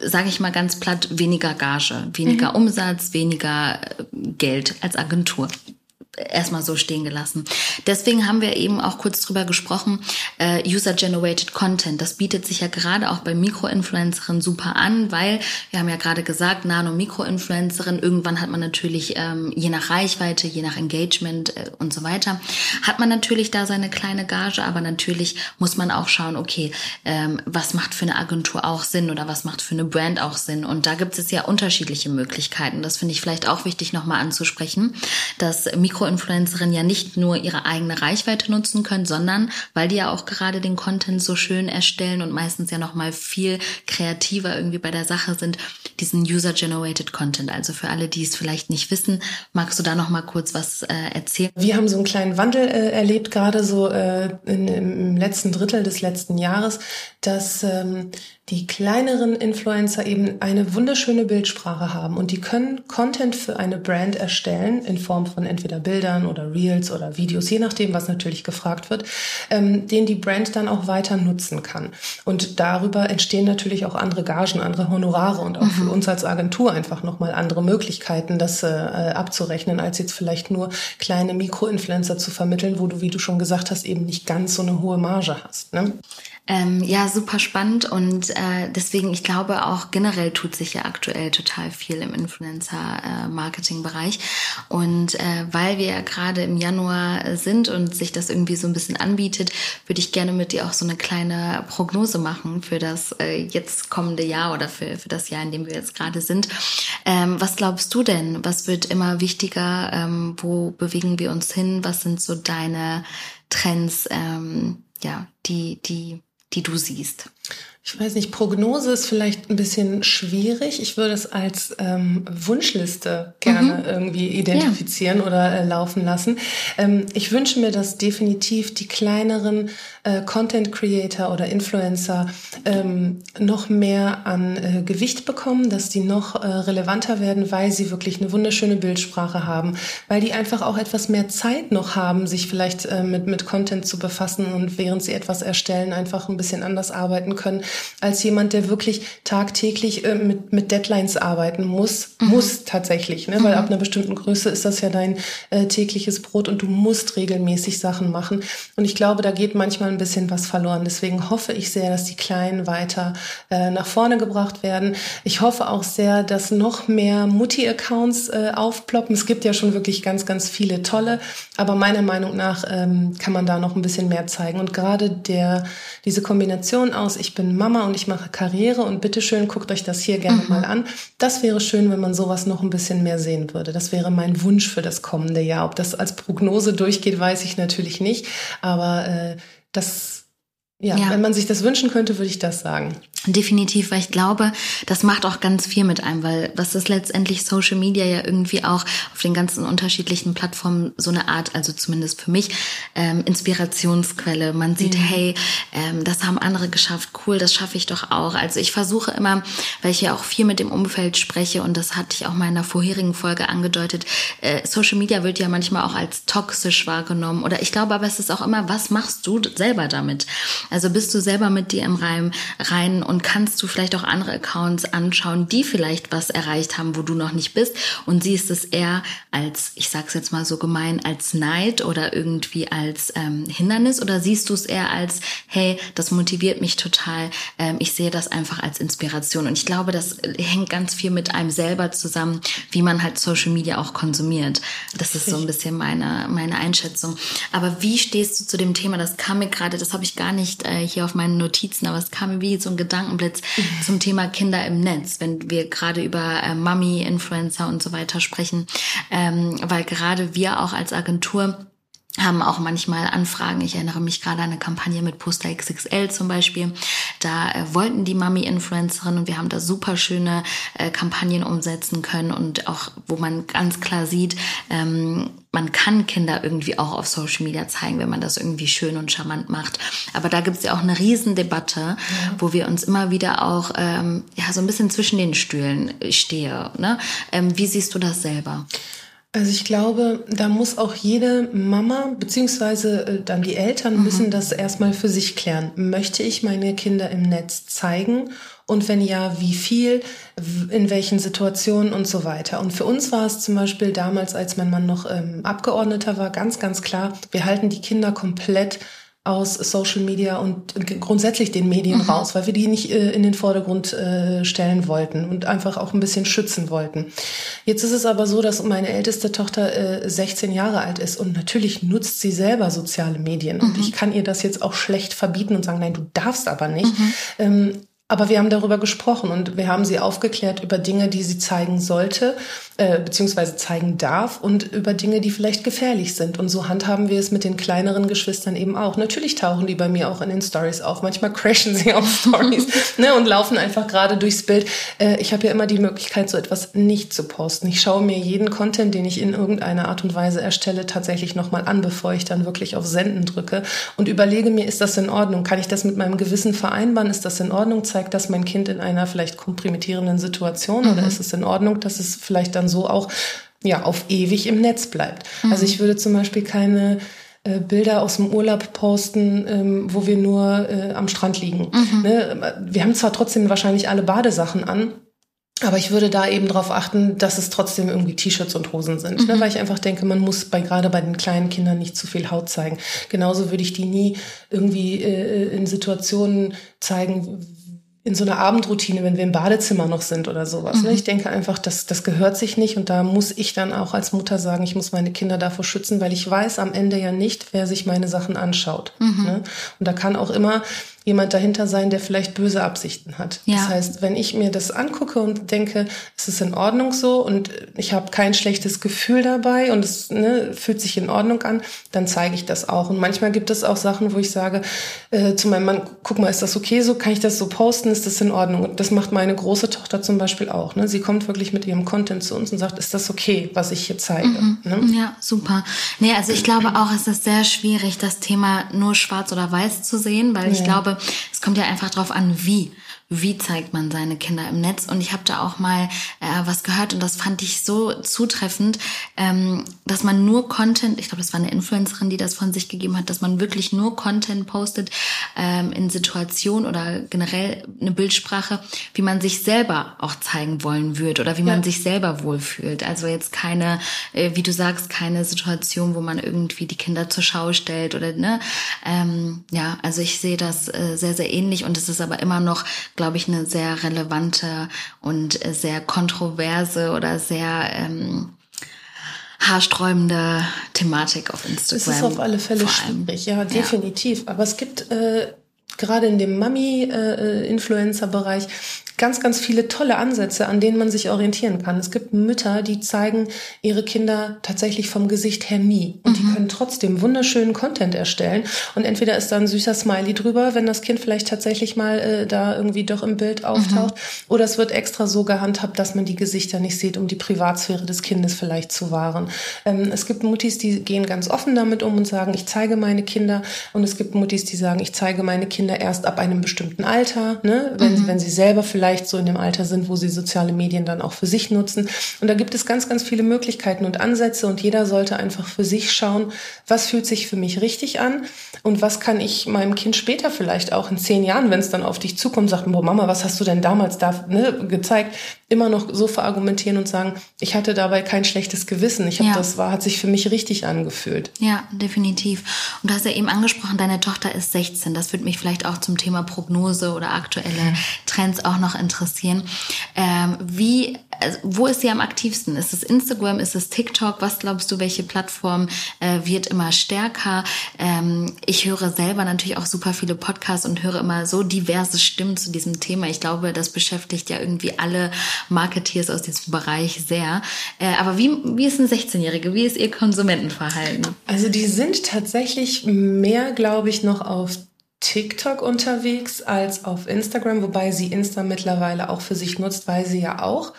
sage ich mal ganz platt, weniger Gage, weniger mhm. Umsatz, weniger Geld als Agentur erstmal so stehen gelassen. Deswegen haben wir eben auch kurz drüber gesprochen, äh, User-Generated Content. Das bietet sich ja gerade auch bei Mikroinfluencerinnen super an, weil wir haben ja gerade gesagt, Nano-Mikroinfluencerin, irgendwann hat man natürlich, ähm, je nach Reichweite, je nach Engagement äh, und so weiter, hat man natürlich da seine kleine Gage, aber natürlich muss man auch schauen, okay, ähm, was macht für eine Agentur auch Sinn oder was macht für eine Brand auch Sinn? Und da gibt es ja unterschiedliche Möglichkeiten. Das finde ich vielleicht auch wichtig nochmal anzusprechen, dass Mikro Mikroinfluencerinnen ja nicht nur ihre eigene Reichweite nutzen können, sondern weil die ja auch gerade den Content so schön erstellen und meistens ja noch mal viel kreativer irgendwie bei der Sache sind, diesen User-Generated Content. Also für alle, die es vielleicht nicht wissen, magst du da noch mal kurz was äh, erzählen? Wir haben so einen kleinen Wandel äh, erlebt, gerade so äh, in, im letzten Drittel des letzten Jahres, dass ähm, die kleineren Influencer eben eine wunderschöne Bildsprache haben und die können Content für eine Brand erstellen in Form von entweder Bildern oder Reels oder Videos, je nachdem, was natürlich gefragt wird, ähm, den die Brand dann auch weiter nutzen kann. Und darüber entstehen natürlich auch andere Gagen, andere Honorare und auch mhm. für uns als Agentur einfach nochmal andere Möglichkeiten, das äh, abzurechnen, als jetzt vielleicht nur kleine Mikroinfluencer zu vermitteln, wo du, wie du schon gesagt hast, eben nicht ganz so eine hohe Marge hast. Ne? Ähm, ja, super spannend und äh, deswegen, ich glaube auch generell tut sich ja aktuell total viel im Influencer-Marketing-Bereich. und äh, weil wir ja gerade im Januar sind und sich das irgendwie so ein bisschen anbietet, würde ich gerne mit dir auch so eine kleine Prognose machen für das äh, jetzt kommende Jahr oder für, für das Jahr, in dem wir jetzt gerade sind. Ähm, was glaubst du denn? Was wird immer wichtiger? Ähm, wo bewegen wir uns hin? Was sind so deine Trends, ähm, ja, die, die die du siehst? Ich weiß nicht, Prognose ist vielleicht ein bisschen schwierig. Ich würde es als ähm, Wunschliste gerne mhm. irgendwie identifizieren ja. oder äh, laufen lassen. Ähm, ich wünsche mir, dass definitiv die kleineren äh, Content Creator oder Influencer ähm, noch mehr an äh, Gewicht bekommen, dass die noch äh, relevanter werden, weil sie wirklich eine wunderschöne Bildsprache haben, weil die einfach auch etwas mehr Zeit noch haben, sich vielleicht äh, mit, mit Content zu befassen und während sie etwas erstellen, einfach ein bisschen anders arbeiten können als jemand, der wirklich tagtäglich äh, mit, mit Deadlines arbeiten muss, mhm. muss tatsächlich, ne? weil mhm. ab einer bestimmten Größe ist das ja dein äh, tägliches Brot und du musst regelmäßig Sachen machen. Und ich glaube, da geht manchmal ein bisschen was verloren. Deswegen hoffe ich sehr, dass die Kleinen weiter äh, nach vorne gebracht werden. Ich hoffe auch sehr, dass noch mehr Mutti-Accounts äh, aufploppen. Es gibt ja schon wirklich ganz, ganz viele tolle, aber meiner Meinung nach ähm, kann man da noch ein bisschen mehr zeigen. Und gerade der, diese Kombination aus, ich bin Mama und ich mache Karriere und bitteschön, guckt euch das hier gerne mhm. mal an. Das wäre schön, wenn man sowas noch ein bisschen mehr sehen würde. Das wäre mein Wunsch für das kommende Jahr. Ob das als Prognose durchgeht, weiß ich natürlich nicht. Aber äh, das ja, ja, wenn man sich das wünschen könnte, würde ich das sagen. Definitiv, weil ich glaube, das macht auch ganz viel mit einem, weil was ist letztendlich Social Media ja irgendwie auch auf den ganzen unterschiedlichen Plattformen so eine Art, also zumindest für mich, ähm, Inspirationsquelle. Man sieht, mhm. hey, ähm, das haben andere geschafft, cool, das schaffe ich doch auch. Also ich versuche immer, weil ich ja auch viel mit dem Umfeld spreche und das hatte ich auch mal in einer vorherigen Folge angedeutet, äh, Social Media wird ja manchmal auch als toxisch wahrgenommen oder ich glaube aber es ist auch immer, was machst du selber damit? Also bist du selber mit dir im Reim rein und kannst du vielleicht auch andere Accounts anschauen, die vielleicht was erreicht haben, wo du noch nicht bist? Und siehst es eher als, ich sag's jetzt mal so gemein, als Neid oder irgendwie als ähm, Hindernis? Oder siehst du es eher als, hey, das motiviert mich total, ähm, ich sehe das einfach als Inspiration? Und ich glaube, das hängt ganz viel mit einem selber zusammen, wie man halt Social Media auch konsumiert. Das ist so ein bisschen meine, meine Einschätzung. Aber wie stehst du zu dem Thema, das kam mir gerade, das habe ich gar nicht äh, hier auf meinen Notizen, aber es kam mir wie so ein Gedanke, Gedankenblitz zum Thema Kinder im Netz, wenn wir gerade über äh, Mummy, Influencer und so weiter sprechen, ähm, weil gerade wir auch als Agentur haben auch manchmal Anfragen. Ich erinnere mich gerade an eine Kampagne mit Poster XXL zum Beispiel. Da äh, wollten die Mami-Influencerin und wir haben da super schöne äh, Kampagnen umsetzen können und auch, wo man ganz klar sieht, ähm, man kann Kinder irgendwie auch auf Social Media zeigen, wenn man das irgendwie schön und charmant macht. Aber da gibt es ja auch eine Riesendebatte, ja. wo wir uns immer wieder auch ähm, ja so ein bisschen zwischen den Stühlen stehe. Ne? Ähm, wie siehst du das selber? Also ich glaube, da muss auch jede Mama beziehungsweise äh, dann die Eltern mhm. müssen das erstmal für sich klären. Möchte ich meine Kinder im Netz zeigen? Und wenn ja, wie viel, in welchen Situationen und so weiter. Und für uns war es zum Beispiel damals, als mein Mann noch ähm, Abgeordneter war, ganz, ganz klar, wir halten die Kinder komplett aus Social Media und grundsätzlich den Medien mhm. raus, weil wir die nicht äh, in den Vordergrund äh, stellen wollten und einfach auch ein bisschen schützen wollten. Jetzt ist es aber so, dass meine älteste Tochter äh, 16 Jahre alt ist und natürlich nutzt sie selber soziale Medien. Mhm. Und ich kann ihr das jetzt auch schlecht verbieten und sagen, nein, du darfst aber nicht. Mhm. Ähm, aber wir haben darüber gesprochen und wir haben sie aufgeklärt über Dinge, die sie zeigen sollte, äh, beziehungsweise zeigen darf und über Dinge, die vielleicht gefährlich sind. Und so handhaben wir es mit den kleineren Geschwistern eben auch. Natürlich tauchen die bei mir auch in den Stories auf. Manchmal crashen sie auf Stories ne, und laufen einfach gerade durchs Bild. Äh, ich habe ja immer die Möglichkeit, so etwas nicht zu posten. Ich schaue mir jeden Content, den ich in irgendeiner Art und Weise erstelle, tatsächlich nochmal an, bevor ich dann wirklich auf Senden drücke und überlege mir, ist das in Ordnung? Kann ich das mit meinem Gewissen vereinbaren? Ist das in Ordnung? Zeigt das mein Kind in einer vielleicht kompromittierenden Situation mhm. oder ist es in Ordnung, dass es vielleicht dann so auch ja auf ewig im Netz bleibt? Mhm. Also ich würde zum Beispiel keine äh, Bilder aus dem Urlaub posten, ähm, wo wir nur äh, am Strand liegen. Mhm. Ne? Wir haben zwar trotzdem wahrscheinlich alle Badesachen an, aber ich würde da eben darauf achten, dass es trotzdem irgendwie T-Shirts und Hosen sind, ne? mhm. ne? weil ich einfach denke, man muss bei gerade bei den kleinen Kindern nicht zu viel Haut zeigen. Genauso würde ich die nie irgendwie äh, in Situationen zeigen, in so einer Abendroutine, wenn wir im Badezimmer noch sind oder sowas. Ne? Mhm. Ich denke einfach, das, das gehört sich nicht und da muss ich dann auch als Mutter sagen, ich muss meine Kinder davor schützen, weil ich weiß am Ende ja nicht, wer sich meine Sachen anschaut. Mhm. Ne? Und da kann auch immer jemand dahinter sein, der vielleicht böse Absichten hat. Ja. Das heißt, wenn ich mir das angucke und denke, es ist in Ordnung so und ich habe kein schlechtes Gefühl dabei und es ne, fühlt sich in Ordnung an, dann zeige ich das auch. Und manchmal gibt es auch Sachen, wo ich sage äh, zu meinem Mann, guck mal, ist das okay so? Kann ich das so posten? Ist das in Ordnung? Und das macht meine große Tochter zum Beispiel auch. Ne? Sie kommt wirklich mit ihrem Content zu uns und sagt, ist das okay, was ich hier zeige? Mhm. Ne? Ja, super. Nee, also ich glaube auch, es ist sehr schwierig, das Thema nur schwarz oder weiß zu sehen, weil ich glaube, es kommt ja einfach drauf an, wie wie zeigt man seine Kinder im Netz. Und ich habe da auch mal äh, was gehört und das fand ich so zutreffend, ähm, dass man nur Content, ich glaube, das war eine Influencerin, die das von sich gegeben hat, dass man wirklich nur Content postet ähm, in Situationen oder generell eine Bildsprache, wie man sich selber auch zeigen wollen würde oder wie man sich selber wohlfühlt. Also jetzt keine, äh, wie du sagst, keine Situation, wo man irgendwie die Kinder zur Schau stellt oder ne. Ähm, ja, also ich sehe das äh, sehr, sehr ähnlich und es ist aber immer noch glaube ich, eine sehr relevante und sehr kontroverse oder sehr ähm, haarsträubende Thematik auf Instagram. Es ist auf alle Fälle schwierig, ja, definitiv. Ja. Aber es gibt äh, gerade in dem Mami-Influencer-Bereich äh, ganz, ganz viele tolle Ansätze, an denen man sich orientieren kann. Es gibt Mütter, die zeigen ihre Kinder tatsächlich vom Gesicht her nie. Und mhm. die können trotzdem wunderschönen Content erstellen. Und entweder ist da ein süßer Smiley drüber, wenn das Kind vielleicht tatsächlich mal äh, da irgendwie doch im Bild auftaucht. Mhm. Oder es wird extra so gehandhabt, dass man die Gesichter nicht sieht, um die Privatsphäre des Kindes vielleicht zu wahren. Ähm, es gibt Muttis, die gehen ganz offen damit um und sagen, ich zeige meine Kinder. Und es gibt Muttis, die sagen, ich zeige meine Kinder erst ab einem bestimmten Alter, ne? wenn, mhm. wenn sie selber vielleicht vielleicht so in dem Alter sind, wo sie soziale Medien dann auch für sich nutzen. Und da gibt es ganz, ganz viele Möglichkeiten und Ansätze und jeder sollte einfach für sich schauen, was fühlt sich für mich richtig an und was kann ich meinem Kind später vielleicht auch in zehn Jahren, wenn es dann auf dich zukommt, sagt, boah, Mama, was hast du denn damals da ne, gezeigt, immer noch so verargumentieren und sagen, ich hatte dabei kein schlechtes Gewissen. Ich habe ja. das war, hat sich für mich richtig angefühlt. Ja, definitiv. Und du hast ja eben angesprochen, deine Tochter ist 16. Das würde mich vielleicht auch zum Thema Prognose oder aktuelle Trends auch noch interessieren. Ähm, wie, also, wo ist sie am aktivsten? Ist es Instagram? Ist es TikTok? Was glaubst du, welche Plattform äh, wird immer stärker? Ähm, ich höre selber natürlich auch super viele Podcasts und höre immer so diverse Stimmen zu diesem Thema. Ich glaube, das beschäftigt ja irgendwie alle Marketeers aus diesem Bereich sehr. Äh, aber wie, wie ist ein 16-Jährige? Wie ist ihr Konsumentenverhalten? Also die sind tatsächlich mehr, glaube ich, noch auf TikTok unterwegs als auf Instagram, wobei sie Insta mittlerweile auch für sich nutzt, weil sie ja auch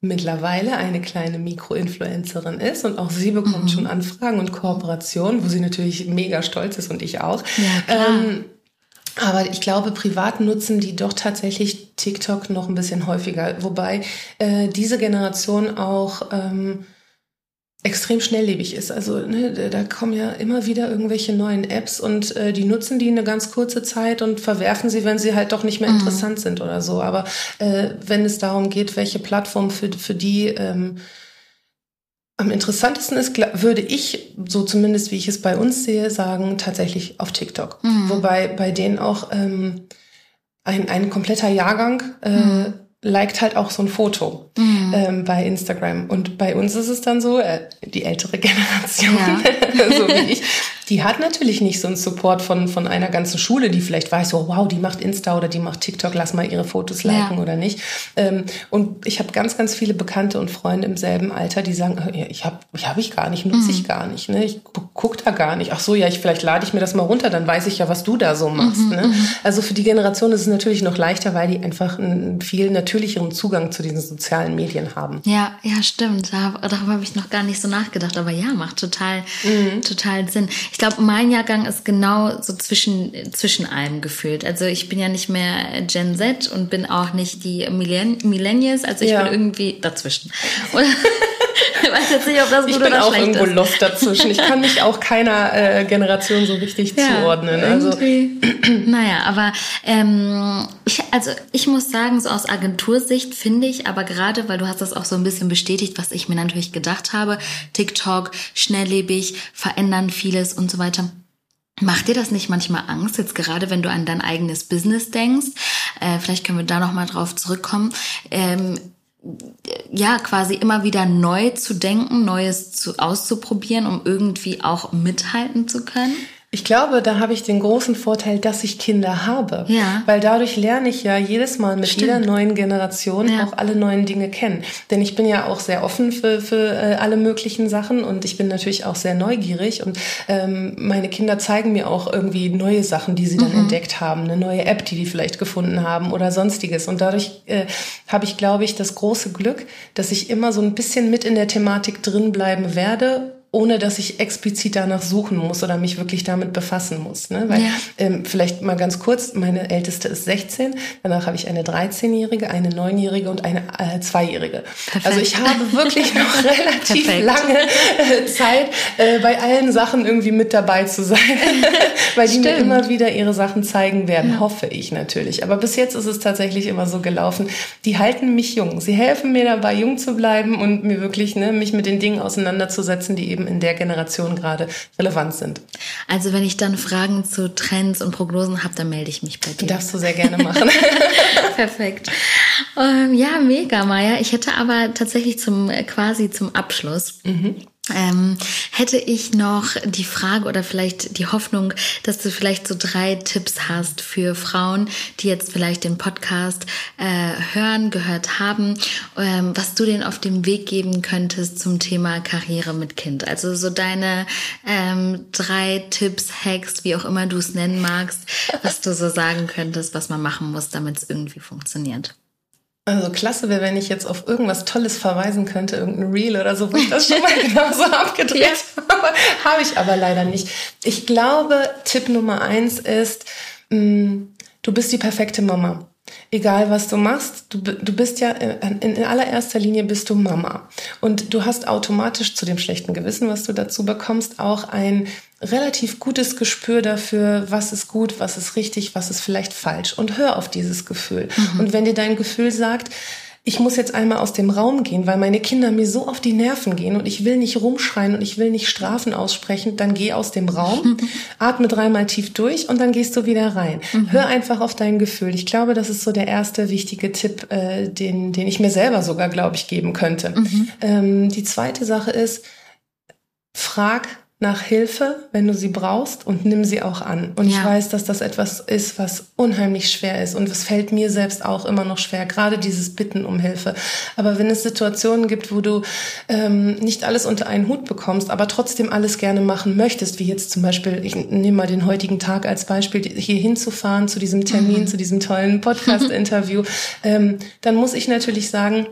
mittlerweile eine kleine Mikroinfluencerin ist und auch sie bekommt mhm. schon Anfragen und Kooperationen, wo sie natürlich mega stolz ist und ich auch. Ja. Ähm, aber ich glaube, privat nutzen die doch tatsächlich TikTok noch ein bisschen häufiger, wobei äh, diese Generation auch ähm, extrem schnelllebig ist. Also ne, da kommen ja immer wieder irgendwelche neuen Apps und äh, die nutzen die eine ganz kurze Zeit und verwerfen sie, wenn sie halt doch nicht mehr mhm. interessant sind oder so. Aber äh, wenn es darum geht, welche Plattform für, für die ähm, am interessantesten ist, würde ich, so zumindest wie ich es bei uns sehe, sagen, tatsächlich auf TikTok. Mhm. Wobei bei denen auch ähm, ein, ein kompletter Jahrgang äh, mhm liked halt auch so ein Foto mhm. ähm, bei Instagram. Und bei uns ist es dann so, äh, die ältere Generation, ja. so wie ich, die hat natürlich nicht so einen Support von, von einer ganzen Schule, die vielleicht weiß, oh, wow, die macht Insta oder die macht TikTok, lass mal ihre Fotos liken ja. oder nicht. Ähm, und ich habe ganz, ganz viele Bekannte und Freunde im selben Alter, die sagen, ich habe ich hab ich gar nicht, nutze mhm. ich gar nicht, ne? ich guck da gar nicht. Ach so, ja, ich, vielleicht lade ich mir das mal runter, dann weiß ich ja, was du da so machst. Mhm. Ne? Mhm. Also für die Generation ist es natürlich noch leichter, weil die einfach einen viel natürlicheren Zugang zu diesen sozialen Medien haben. Ja, ja, stimmt. Darüber habe ich noch gar nicht so nachgedacht, aber ja, macht total, mhm. total Sinn. Ich glaube, mein Jahrgang ist genau so zwischen, zwischen allem gefühlt. Also ich bin ja nicht mehr Gen Z und bin auch nicht die Millenn Millennials. Also ich ja. bin irgendwie dazwischen. Und ich weiß jetzt nicht, ob das gut ich bin auch irgendwo ist. lost dazwischen. Ich kann mich auch keiner äh, Generation so richtig ja, zuordnen. Also naja, aber ähm, ich, also ich muss sagen, so aus Agentursicht finde ich, aber gerade, weil du hast das auch so ein bisschen bestätigt, was ich mir natürlich gedacht habe, TikTok, schnelllebig, verändern vieles und so weiter. Macht dir das nicht manchmal Angst, jetzt gerade wenn du an dein eigenes Business denkst? Äh, vielleicht können wir da nochmal drauf zurückkommen. Ähm, ja, quasi immer wieder neu zu denken, Neues zu, auszuprobieren, um irgendwie auch mithalten zu können? Ich glaube, da habe ich den großen Vorteil, dass ich Kinder habe. Ja. Weil dadurch lerne ich ja jedes Mal mit Stimmt. jeder neuen Generation ja. auch alle neuen Dinge kennen. Denn ich bin ja auch sehr offen für, für äh, alle möglichen Sachen und ich bin natürlich auch sehr neugierig. Und ähm, meine Kinder zeigen mir auch irgendwie neue Sachen, die sie dann mhm. entdeckt haben, eine neue App, die die vielleicht gefunden haben oder sonstiges. Und dadurch äh, habe ich, glaube ich, das große Glück, dass ich immer so ein bisschen mit in der Thematik drin bleiben werde ohne dass ich explizit danach suchen muss oder mich wirklich damit befassen muss. Ne? Weil, ja. ähm, vielleicht mal ganz kurz, meine älteste ist 16, danach habe ich eine 13-Jährige, eine 9-Jährige und eine äh, Zweijährige. Perfekt. Also ich habe wirklich noch relativ Perfekt. lange äh, Zeit, äh, bei allen Sachen irgendwie mit dabei zu sein, weil die Stimmt. mir immer wieder ihre Sachen zeigen werden, ja. hoffe ich natürlich. Aber bis jetzt ist es tatsächlich immer so gelaufen, die halten mich jung. Sie helfen mir dabei, jung zu bleiben und mir wirklich, ne, mich mit den Dingen auseinanderzusetzen, die eben in der Generation gerade relevant sind. Also wenn ich dann Fragen zu Trends und Prognosen habe, dann melde ich mich bei dir. Darfst du sehr gerne machen. Perfekt. Ähm, ja, mega, Maya. Ich hätte aber tatsächlich zum quasi zum Abschluss mhm ähm, hätte ich noch die Frage oder vielleicht die Hoffnung, dass du vielleicht so drei Tipps hast für Frauen, die jetzt vielleicht den Podcast äh, hören, gehört haben, ähm, was du denen auf dem Weg geben könntest zum Thema Karriere mit Kind. Also so deine ähm, drei Tipps, Hacks, wie auch immer du es nennen magst, was du so sagen könntest, was man machen muss, damit es irgendwie funktioniert. Also klasse wäre, wenn ich jetzt auf irgendwas Tolles verweisen könnte, irgendein Reel oder so, wo ich das schon mal genauso abgedreht ja. habe. Habe ich aber leider nicht. Ich glaube, Tipp Nummer eins ist, mh, mm, du bist die perfekte Mama. Egal was du machst, du, du bist ja äh, in, in allererster Linie bist du Mama. Und du hast automatisch zu dem schlechten Gewissen, was du dazu bekommst, auch ein relativ gutes Gespür dafür, was ist gut, was ist richtig, was ist vielleicht falsch. Und hör auf dieses Gefühl. Mhm. Und wenn dir dein Gefühl sagt, ich muss jetzt einmal aus dem Raum gehen, weil meine Kinder mir so auf die Nerven gehen und ich will nicht rumschreien und ich will nicht Strafen aussprechen, dann geh aus dem Raum, atme dreimal tief durch und dann gehst du wieder rein. Mhm. Hör einfach auf dein Gefühl. Ich glaube, das ist so der erste wichtige Tipp, äh, den, den ich mir selber sogar, glaube ich, geben könnte. Mhm. Ähm, die zweite Sache ist, frag nach Hilfe, wenn du sie brauchst und nimm sie auch an. Und ja. ich weiß, dass das etwas ist, was unheimlich schwer ist und es fällt mir selbst auch immer noch schwer, gerade dieses Bitten um Hilfe. Aber wenn es Situationen gibt, wo du ähm, nicht alles unter einen Hut bekommst, aber trotzdem alles gerne machen möchtest, wie jetzt zum Beispiel, ich nehme mal den heutigen Tag als Beispiel, hier hinzufahren zu diesem Termin, mhm. zu diesem tollen Podcast-Interview, ähm, dann muss ich natürlich sagen,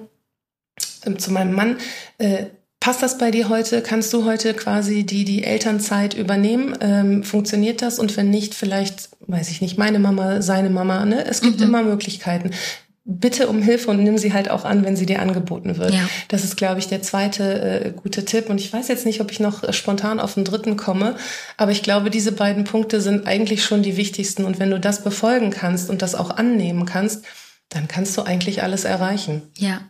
ähm, zu meinem Mann, äh, Passt das bei dir heute? Kannst du heute quasi die, die Elternzeit übernehmen? Ähm, funktioniert das? Und wenn nicht, vielleicht, weiß ich nicht, meine Mama, seine Mama, ne? Es gibt mhm. immer Möglichkeiten. Bitte um Hilfe und nimm sie halt auch an, wenn sie dir angeboten wird. Ja. Das ist, glaube ich, der zweite äh, gute Tipp. Und ich weiß jetzt nicht, ob ich noch spontan auf den dritten komme, aber ich glaube, diese beiden Punkte sind eigentlich schon die wichtigsten. Und wenn du das befolgen kannst und das auch annehmen kannst, dann kannst du eigentlich alles erreichen. Ja.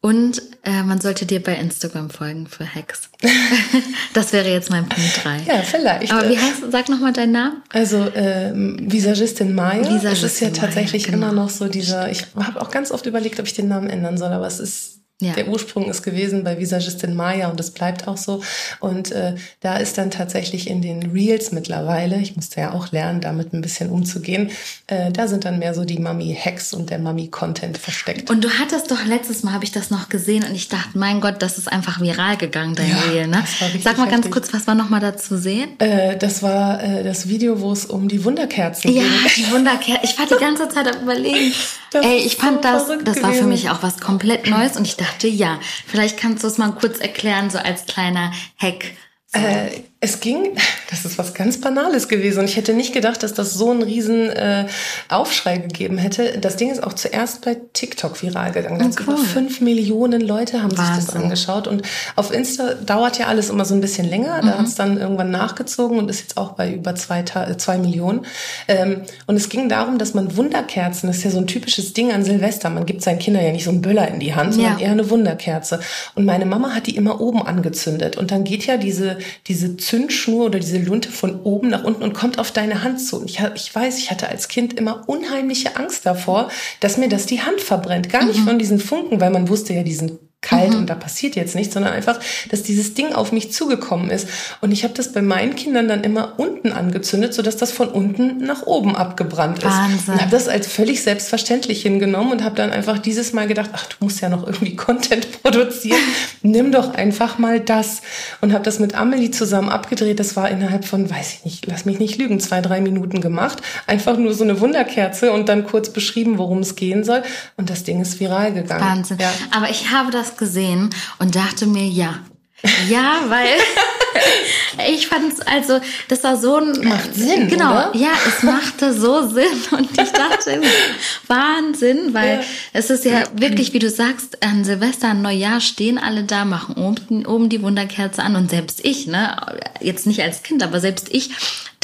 Und äh, man sollte dir bei Instagram folgen für Hacks. das wäre jetzt mein Punkt 3. Ja, vielleicht. Aber wie heißt, sag nochmal deinen Namen? Also äh, Visagistin Maya. Visagistin das ist ja tatsächlich Maya, genau. immer noch so dieser, ich habe auch ganz oft überlegt, ob ich den Namen ändern soll, aber es ist ja. Der Ursprung ist gewesen bei Visagistin Maya und das bleibt auch so. Und äh, da ist dann tatsächlich in den Reels mittlerweile, ich musste ja auch lernen, damit ein bisschen umzugehen, äh, da sind dann mehr so die Mami-Hacks und der Mami-Content versteckt. Und du hattest doch letztes Mal, habe ich das noch gesehen und ich dachte, mein Gott, das ist einfach viral gegangen, dein ja, Reel. Ne? Sag mal ganz heftig. kurz, was war noch mal da zu sehen? Äh, das war äh, das Video, wo es um die Wunderkerzen ja, ging. Ja, die Wunderkerzen. Ich war die ganze Zeit am überlegen. Das Ey, ich fand das, das war für mich auch was komplett Neues und ich dachte, dachte, ja, vielleicht kannst du es mal kurz erklären, so als kleiner Hack. So. Äh, es ging, das ist was ganz Banales gewesen und ich hätte nicht gedacht, dass das so einen riesen äh, Aufschrei gegeben hätte. Das Ding ist auch zuerst bei TikTok viral gegangen. Ganz oh, cool. Über fünf Millionen Leute haben Wahnsinn. sich das angeschaut und auf Insta dauert ja alles immer so ein bisschen länger. Da mhm. hat es dann irgendwann nachgezogen und ist jetzt auch bei über zwei, äh, zwei Millionen. Ähm, und es ging darum, dass man Wunderkerzen, das ist ja so ein typisches Ding an Silvester, man gibt seinen Kindern ja nicht so einen Böller in die Hand, sondern ja. eher eine Wunderkerze. Und meine Mama hat die immer oben angezündet und dann geht ja diese, diese Zündschnur oder diese Lunte von oben nach unten und kommt auf deine Hand zu. Und ich, ich weiß, ich hatte als Kind immer unheimliche Angst davor, dass mir das die Hand verbrennt. Gar nicht mhm. von diesen Funken, weil man wusste ja, die sind kalt mhm. und da passiert jetzt nichts, sondern einfach, dass dieses Ding auf mich zugekommen ist. Und ich habe das bei meinen Kindern dann immer unten angezündet, sodass das von unten nach oben abgebrannt ist. Wahnsinn. Und habe das als völlig selbstverständlich hingenommen und habe dann einfach dieses Mal gedacht, ach, du musst ja noch irgendwie Content produzieren, nimm doch einfach mal das. Und habe das mit Amelie zusammen abgedreht. Das war innerhalb von, weiß ich nicht, lass mich nicht lügen, zwei, drei Minuten gemacht. Einfach nur so eine Wunderkerze und dann kurz beschrieben, worum es gehen soll. Und das Ding ist viral gegangen. Wahnsinn. Ja. Aber ich habe das gesehen und dachte mir, ja, ja, weil ich fand es, also, das war so ein. Macht Sinn. Genau, oder? ja, es machte so Sinn. Und ich dachte, Wahnsinn, weil Ja. es ist ja wirklich, wie du sagst, an Silvester, an Neujahr stehen alle da, machen oben, oben die Wunderkerze an. Und selbst ich, ne, jetzt nicht als Kind, aber selbst ich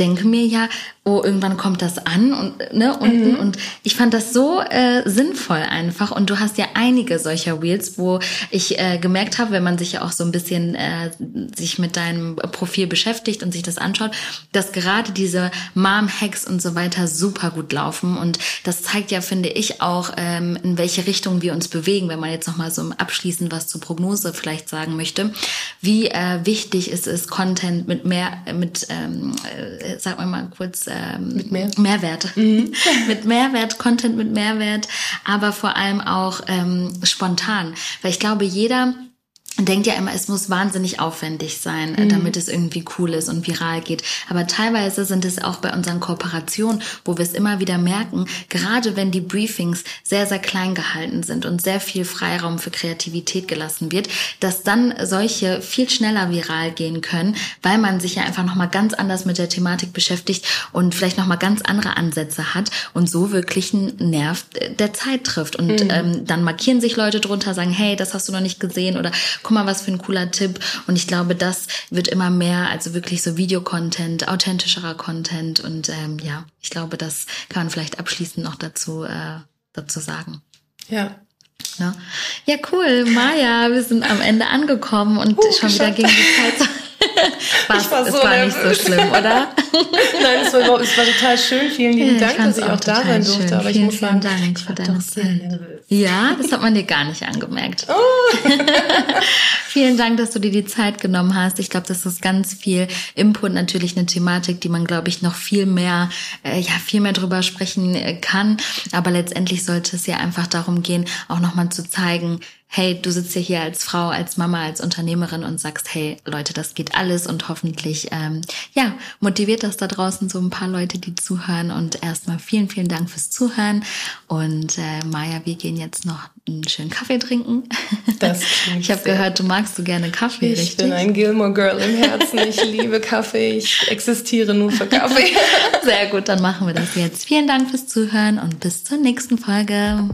denke mir ja, oh, irgendwann kommt das an und ne, unten. Und ich fand das so äh, sinnvoll einfach. Und du hast ja einige solcher Reels, wo ich äh, gemerkt habe, wenn man sich ja auch so ein bisschen äh, sich mit deinem Profil beschäftigt und sich das anschaut, dass gerade diese Mom-Hacks und so weiter super gut laufen. Und das zeigt ja, finde ich, auch, ähm, in welche Richtung wir uns bewegen, wenn man jetzt nochmal so abschließend was zur Prognose vielleicht sagen möchte, wie äh, wichtig es ist, Content mit mehr, mit, ähm, sag mal mal kurz, ähm, Mit mehr? Mehrwert. mit Mehrwert, Content mit Mehrwert, aber vor allem auch ähm, spontan. Weil ich glaube, jeder denkt ja immer, es muss wahnsinnig aufwendig sein, äh, damit es irgendwie cool ist und viral geht. Aber teilweise sind es auch bei unseren Kooperationen, wo wir es immer wieder merken, gerade wenn die Briefings sehr, sehr klein gehalten sind und sehr viel Freiraum für Kreativität gelassen wird, dass dann solche viel schneller viral gehen können, weil man sich ja einfach nochmal ganz anders mit der Thematik beschäftigt und vielleicht nochmal ganz andere Ansätze hat und so wirklich einen Nerv der Zeit trifft. Und ähm, dann markieren sich Leute drunter, sagen, hey, das hast du noch nicht gesehen oder guck mal, was für ein cooler Tipp. Und ich glaube, das wird immer mehr, also wirklich so Videocontent, authentischerer Content. Und ähm, ja, ich glaube, das kann man vielleicht abschließend noch dazu, äh, dazu sagen. Ja. Ne? Ja, cool, Maja, wir sind am Ende angekommen und Uh, schon wieder geschafft. ging die Zeit. Ich war es so war nicht so schlimm, oder? Nein, es war, es war total schön. Vielen lieben Ja, Dank, dass ich auch, auch da sein durfte. schön. Aber ich Vielen, muss vielen sagen, Dank ich für war deine doch sehr Zeit. nervös. Ja, das hat man dir gar nicht angemerkt. Oh. Vielen Dank, dass du dir die Zeit genommen hast. Ich glaube, das ist ganz viel Input, natürlich eine Thematik, die man, glaube ich, noch viel mehr, äh, ja, viel mehr drüber sprechen äh, kann. Aber letztendlich sollte es ja einfach darum gehen, auch nochmal zu zeigen, hey, du sitzt ja hier als Frau, als Mama, als Unternehmerin und sagst, hey, Leute, das geht alles und hoffentlich, ähm, ja, motiviert das da draußen so ein paar Leute, die zuhören und erstmal vielen, vielen Dank fürs Zuhören und äh, Maja, wir gehen jetzt noch einen schönen Kaffee trinken. Das Ich habe gehört, du magst so gerne Kaffee, Ich richtig? bin ein Gilmore Girl im Herzen. Ich liebe Kaffee. Ich existiere nur für Kaffee. Sehr gut, dann machen wir das jetzt. Vielen Dank fürs Zuhören und bis zur nächsten Folge.